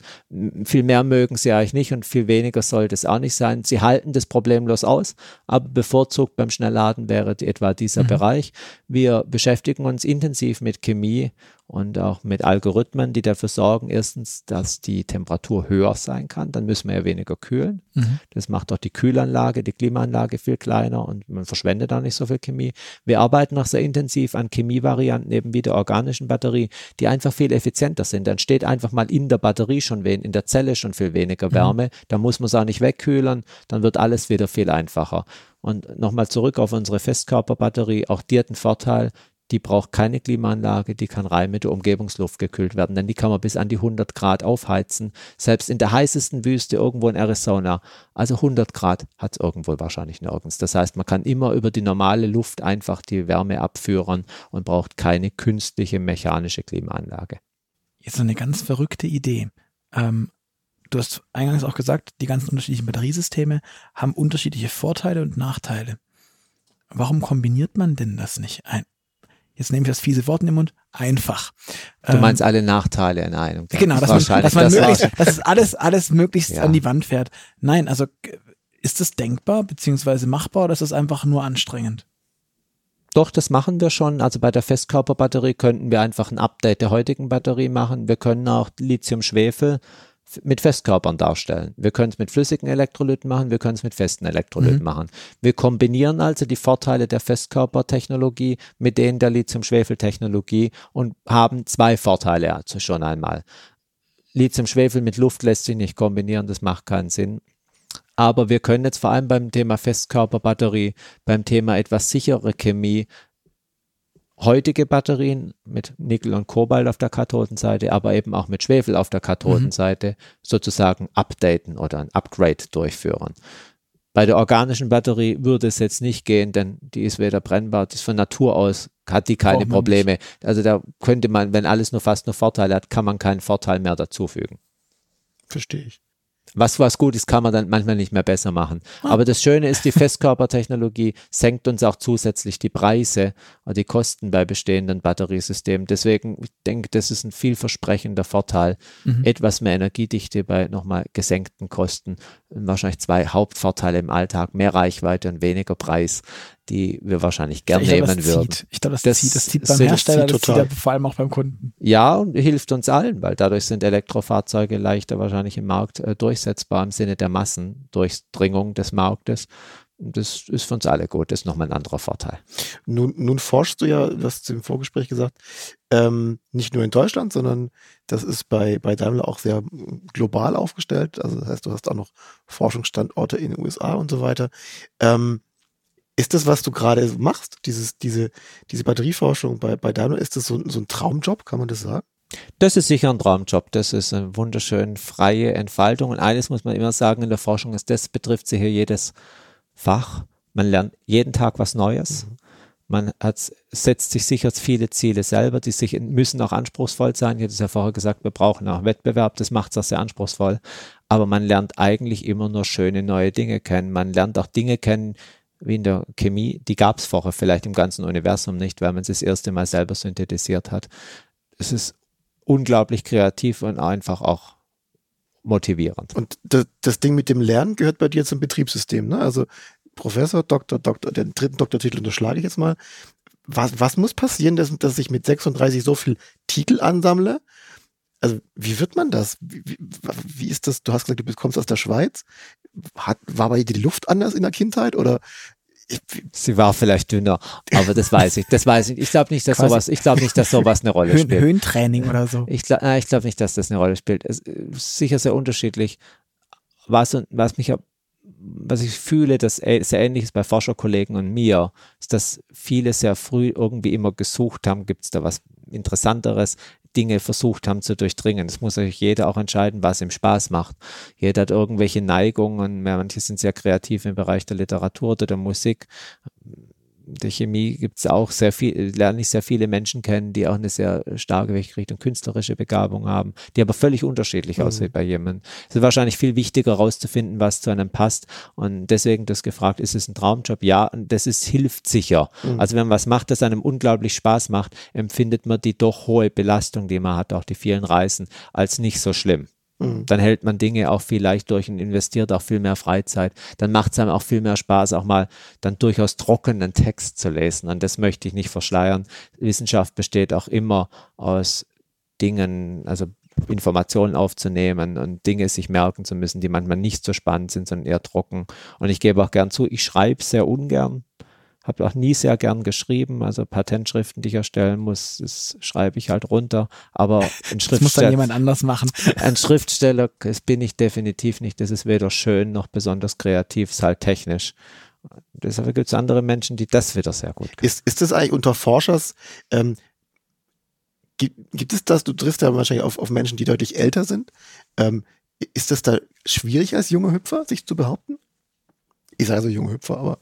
Viel mehr mögen sie eigentlich nicht und viel weniger sollte es auch nicht sein. Sie halten das problemlos aus, aber bevorzugt beim Schnellladen wäre etwa dieser mhm. Bereich. Wir beschäftigen uns intensiv mit Chemie und auch mit Algorithmen, die dafür sorgen, erstens, dass die Temperatur höher sein kann, dann müssen wir ja weniger kühlen. Mhm. Das macht auch die Kühlanlage, die Klimaanlage viel kleiner und man verschwendet da nicht so viel Chemie. Wir arbeiten noch sehr intensiv an Chemievarianten eben wie der organischen Batterie, die einfach viel effizienter sind. Dann steht einfach mal in der Batterie schon wen, in der Zelle schon viel weniger mhm. Wärme. Mhm. Da muss man es auch nicht wegkühlen, dann wird alles wieder viel einfacher. Und nochmal zurück auf unsere Festkörperbatterie, auch die hat einen Vorteil, die braucht keine Klimaanlage, die kann rein mit der Umgebungsluft gekühlt werden, denn die kann man bis an die 100 Grad aufheizen, selbst in der heißesten Wüste irgendwo in Arizona. Also 100 Grad hat es irgendwo wahrscheinlich nirgends. Das heißt, man kann immer über die normale Luft einfach die Wärme abführen und braucht keine künstliche mechanische Klimaanlage. Jetzt eine ganz verrückte Idee. Ähm, du hast eingangs auch gesagt, die ganzen unterschiedlichen Batteriesysteme haben unterschiedliche Vorteile und Nachteile. Warum kombiniert man denn das nicht? Ein, jetzt nehme ich das fiese Wort in den Mund, einfach. Du ähm, meinst alle Nachteile in einem. Genau, dass man, dass man das möglichst, dass es alles, alles möglichst ja. an die Wand fährt. Nein, also ist das denkbar beziehungsweise machbar oder ist das einfach nur anstrengend? Doch, das machen wir schon. Also bei der Festkörperbatterie könnten wir einfach ein Update der heutigen Batterie machen. Wir können auch Lithium-Schwefel mit Festkörpern darstellen. Wir können es mit flüssigen Elektrolyten machen, wir können es mit festen Elektrolyten mhm. machen. Wir kombinieren also die Vorteile der Festkörpertechnologie mit denen der Lithium-Schwefel-Technologie und haben zwei Vorteile also schon einmal. Lithium-Schwefel mit Luft lässt sich nicht kombinieren, das macht keinen Sinn. Aber wir können jetzt vor allem beim Thema Festkörperbatterie, beim Thema etwas sichere Chemie, heutige Batterien mit Nickel und Kobalt auf der Kathodenseite, aber eben auch mit Schwefel auf der Kathodenseite mhm. sozusagen updaten oder ein Upgrade durchführen. Bei der organischen Batterie würde es jetzt nicht gehen, denn die ist weder brennbar, die ist von Natur aus, hat die keine Probleme. Nicht. Also da könnte man, wenn alles nur fast nur Vorteile hat, kann man keinen Vorteil mehr dazufügen. Verstehe ich. Was, was gut ist, kann man dann manchmal nicht mehr besser machen. Ah. Aber das Schöne ist, die Festkörpertechnologie senkt uns auch zusätzlich die Preise und die Kosten bei bestehenden Batteriesystemen. Deswegen, ich denke, das ist ein vielversprechender Vorteil. Mhm. Etwas mehr Energiedichte bei nochmal gesenkten Kosten. Wahrscheinlich zwei Hauptvorteile im Alltag, mehr Reichweite und weniger Preis die wir wahrscheinlich gern ich nehmen glaube, würden. Zieht. Ich glaube, das, das, zieht, das zieht beim Hersteller, zieht, das zieht vor allem auch beim Kunden. Ja, und hilft uns allen, weil dadurch sind Elektrofahrzeuge leichter wahrscheinlich im Markt äh, durchsetzbar im Sinne der Massendurchdringung des Marktes. Das ist für uns alle gut, das ist nochmal ein anderer Vorteil. Nun, nun forschst du ja, du hast im Vorgespräch gesagt, ähm, nicht nur in Deutschland, sondern das ist bei, bei Daimler auch sehr global aufgestellt. Also das heißt, du hast auch noch Forschungsstandorte in den USA und so weiter. Ähm, ist das, was du gerade machst, dieses, diese, diese Batterieforschung bei, bei Daimler, ist das so, so ein Traumjob, kann man das sagen? Das ist sicher ein Traumjob. Das ist eine wunderschön freie Entfaltung. Und eines muss man immer sagen in der Forschung ist, das betrifft sich hier jedes Fach. Man lernt jeden Tag was Neues. Mhm. Man hat, setzt sich sicher viele Ziele selber, die sich, müssen auch anspruchsvoll sein. Ich hatte es ja vorher gesagt, wir brauchen auch Wettbewerb. Das macht es auch sehr anspruchsvoll. Aber man lernt eigentlich immer nur schöne neue Dinge kennen. Man lernt auch Dinge kennen, wie in der Chemie, die gab es vorher vielleicht im ganzen Universum nicht, weil man es das erste Mal selber synthetisiert hat. Es ist unglaublich kreativ und einfach auch motivierend. Und das, das Ding mit dem Lernen gehört bei dir zum Betriebssystem, ne? Also Professor, Doktor, Doktor, den dritten Doktortitel unterschlage ich jetzt mal. Was, was muss passieren, dass, dass ich mit 36 so viel Titel ansammle? Also, wie wird man das? Wie, wie, wie ist das? Du hast gesagt, du kommst aus der Schweiz hat, war bei dir die Luft anders in der Kindheit oder Sie war vielleicht dünner, aber das weiß ich. Das weiß ich. Ich glaube nicht, dass sowas, ich glaube nicht, dass sowas eine Rolle spielt. Höhentraining oder so. Ich glaube, ich glaube nicht, dass das eine Rolle spielt. Es ist sicher sehr unterschiedlich. Was, was mich, was ich fühle, dass sehr ähnlich ist bei Forscherkollegen und mir, ist, dass viele sehr früh irgendwie immer gesucht haben, gibt es da was Interessanteres, Dinge versucht haben zu durchdringen. Das muss natürlich jeder auch entscheiden, was ihm Spaß macht. Jeder hat irgendwelche Neigungen, manche sind sehr kreativ im Bereich der Literatur oder der Musik der Chemie gibt es auch sehr viel, lerne ich sehr viele Menschen kennen, die auch eine sehr starke Richtung künstlerische Begabung haben, die aber völlig unterschiedlich mhm. aussehen bei jemandem. Es ist wahrscheinlich viel wichtiger herauszufinden, was zu einem passt. Und deswegen das gefragt, ist es ein Traumjob? Ja, und das ist, hilft sicher. Mhm. Also wenn man was macht, das einem unglaublich Spaß macht, empfindet man die doch hohe Belastung, die man hat, auch die vielen Reisen, als nicht so schlimm. Mhm. Dann hält man Dinge auch viel leicht durch und investiert auch viel mehr Freizeit. Dann macht es einem auch viel mehr Spaß, auch mal dann durchaus trockenen Text zu lesen. Und das möchte ich nicht verschleiern. Wissenschaft besteht auch immer aus Dingen, also Informationen aufzunehmen und Dinge sich merken zu müssen, die manchmal nicht so spannend sind, sondern eher trocken. Und ich gebe auch gern zu, ich schreibe sehr ungern habe auch nie sehr gern geschrieben, also Patentschriften, die ich erstellen muss, das schreibe ich halt runter, aber ein Schriftsteller. Das muss dann jemand anders machen. Ein Schriftsteller das bin ich definitiv nicht, das ist weder schön noch besonders kreativ, ist halt technisch. Deshalb gibt es andere Menschen, die das wieder sehr gut können. Ist, ist das eigentlich unter Forschers, ähm, gibt, gibt es das, du triffst ja wahrscheinlich auf, auf Menschen, die deutlich älter sind, ähm, ist das da schwierig als junge Hüpfer, sich zu behaupten? Ich sage so junge Hüpfer, aber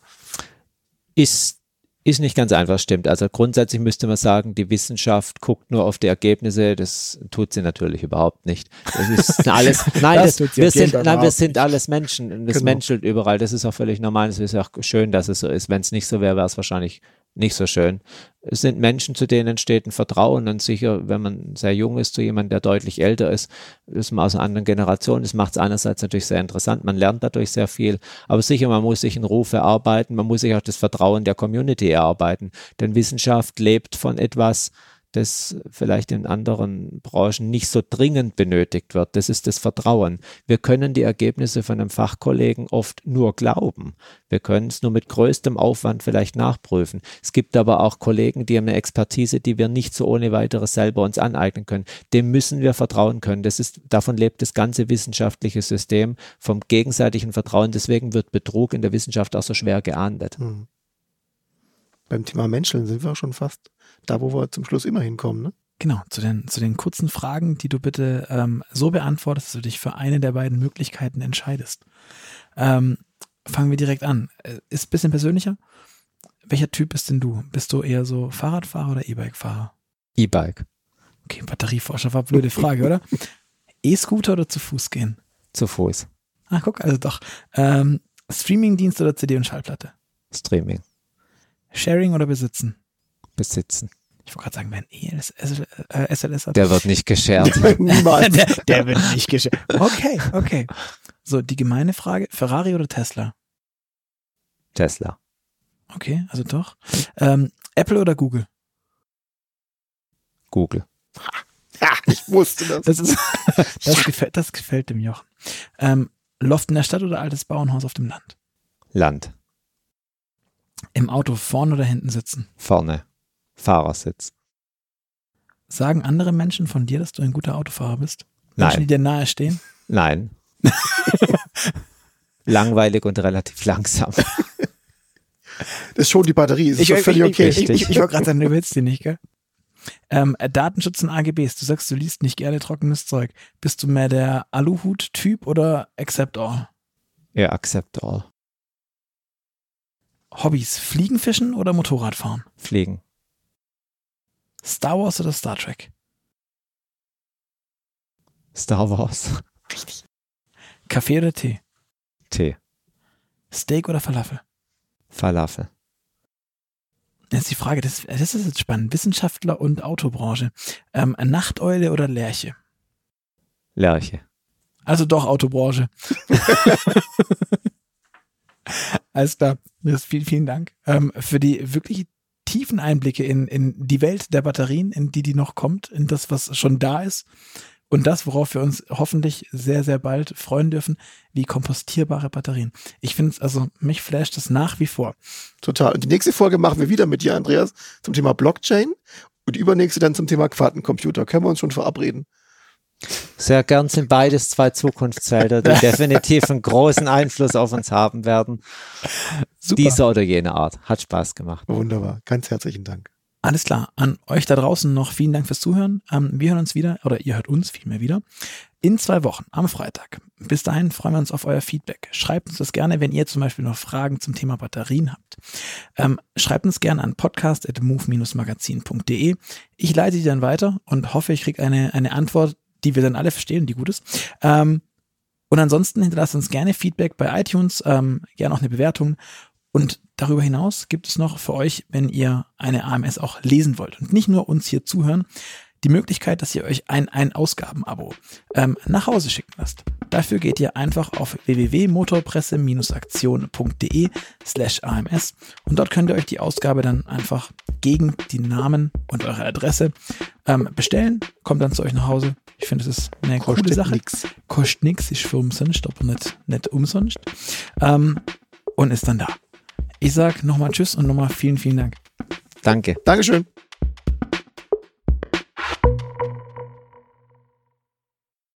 ist, ist nicht ganz einfach, stimmt. Also grundsätzlich müsste man sagen, die Wissenschaft guckt nur auf die Ergebnisse. Das tut sie natürlich überhaupt nicht. Das ist alles, nein, das, das wir, sind, nein wir sind alles Menschen. Das genau. menschelt überall. Das ist auch völlig normal. Es ist auch schön, dass es so ist. Wenn es nicht so wäre, wäre es wahrscheinlich nicht so schön. Es sind Menschen, zu denen entsteht ein Vertrauen und sicher, wenn man sehr jung ist, zu jemandem, der deutlich älter ist, ist man aus einer anderen Generation. Das macht es einerseits natürlich sehr interessant, man lernt dadurch sehr viel, aber sicher, man muss sich einen Ruf erarbeiten, man muss sich auch das Vertrauen der Community erarbeiten, denn Wissenschaft lebt von etwas, das vielleicht in anderen Branchen nicht so dringend benötigt wird. Das ist das Vertrauen. Wir können die Ergebnisse von einem Fachkollegen oft nur glauben. Wir können es nur mit größtem Aufwand vielleicht nachprüfen. Es gibt aber auch Kollegen, die haben eine Expertise, die wir nicht so ohne weiteres selber uns aneignen können. Dem müssen wir vertrauen können. Das ist, davon lebt das ganze wissenschaftliche System vom gegenseitigen Vertrauen. Deswegen wird Betrug in der Wissenschaft auch so schwer geahndet. Mhm. Beim Thema Menschen sind wir auch schon fast da, wo wir zum Schluss immer hinkommen, ne? Genau, zu den, zu den kurzen Fragen, die du bitte ähm, so beantwortest, dass du dich für eine der beiden Möglichkeiten entscheidest. Ähm, fangen wir direkt an. Äh, ist ein bisschen persönlicher. Welcher Typ bist denn du? Bist du eher so Fahrradfahrer oder E-Bike-Fahrer? E-Bike. Okay, Batterieforscher war blöde Frage, oder? E-Scooter oder zu Fuß gehen? Zu Fuß. Ah, guck, also doch. Ähm, Streamingdienst oder CD und Schallplatte? Streaming. Sharing oder besitzen? Besitzen. Ich wollte gerade sagen, wenn ELS, äh, SLS hat. Der wird nicht geshared. Niemals. der, der wird nicht geshared. Okay, okay. So, die gemeine Frage, Ferrari oder Tesla? Tesla. Okay, also doch. Ähm, Apple oder Google? Google. Ja, ich wusste das. Das, ist, das, gefällt, das gefällt dem Jochen. Ähm, Loft in der Stadt oder altes Bauernhaus auf dem Land? Land. Im Auto vorne oder hinten sitzen? Vorne. Fahrersitz. Sagen andere Menschen von dir, dass du ein guter Autofahrer bist? Nein. Menschen, die dir nahe stehen? Nein. Langweilig und relativ langsam. Das ist schon die Batterie, das ist ich, schon völlig okay. Ich, ich, ich, gerade sagen, du willst die nicht, gell? Ähm, Datenschutz und AGBs. Du sagst, du liest nicht gerne trockenes Zeug. Bist du mehr der Aluhut-Typ oder Accept All? Ja, Accept All. Hobbys, Fliegen, Fischen oder Motorradfahren? Fliegen. Star Wars oder Star Trek? Star Wars. Richtig. Kaffee oder Tee? Tee. Steak oder Falafel? Falafel. Jetzt die Frage, das, das ist jetzt spannend. Wissenschaftler und Autobranche. Ähm, Nachteule oder Lerche? Lerche. Also doch Autobranche. Alles klar. Vielen, vielen Dank ähm, für die wirklich tiefen Einblicke in, in die Welt der Batterien, in die, die noch kommt, in das, was schon da ist. Und das, worauf wir uns hoffentlich sehr, sehr bald freuen dürfen, wie kompostierbare Batterien. Ich finde es, also mich flasht es nach wie vor. Total. Und die nächste Folge machen wir wieder mit dir, Andreas, zum Thema Blockchain und die übernächste dann zum Thema Quantencomputer. Können wir uns schon verabreden? Sehr gern sind beides zwei Zukunftsfelder, die definitiv einen großen Einfluss auf uns haben werden. Super. Dieser oder jene Art. Hat Spaß gemacht. Wunderbar. Ganz herzlichen Dank. Alles klar. An euch da draußen noch vielen Dank fürs Zuhören. Ähm, wir hören uns wieder, oder ihr hört uns vielmehr wieder, in zwei Wochen am Freitag. Bis dahin freuen wir uns auf euer Feedback. Schreibt uns das gerne, wenn ihr zum Beispiel noch Fragen zum Thema Batterien habt. Ähm, schreibt uns gerne an podcast.move-magazin.de. Ich leite die dann weiter und hoffe, ich kriege eine, eine Antwort, die wir dann alle verstehen, die gut ist. Ähm, und ansonsten hinterlasst uns gerne Feedback bei iTunes, ähm, gerne auch eine Bewertung. Und darüber hinaus gibt es noch für euch, wenn ihr eine AMS auch lesen wollt und nicht nur uns hier zuhören, die Möglichkeit, dass ihr euch ein, ein Ausgabenabo ähm, nach Hause schicken lasst. Dafür geht ihr einfach auf www.motorpresse-aktion.de slash AMS und dort könnt ihr euch die Ausgabe dann einfach gegen die Namen und eure Adresse ähm, bestellen, kommt dann zu euch nach Hause. Ich finde, es ist eine Kostet coole Sache. Nix. Kostet nichts, ist für umsonst, aber nicht, nicht umsonst. Ähm, und ist dann da. Ich sag nochmal Tschüss und nochmal vielen, vielen Dank. Danke. Dankeschön.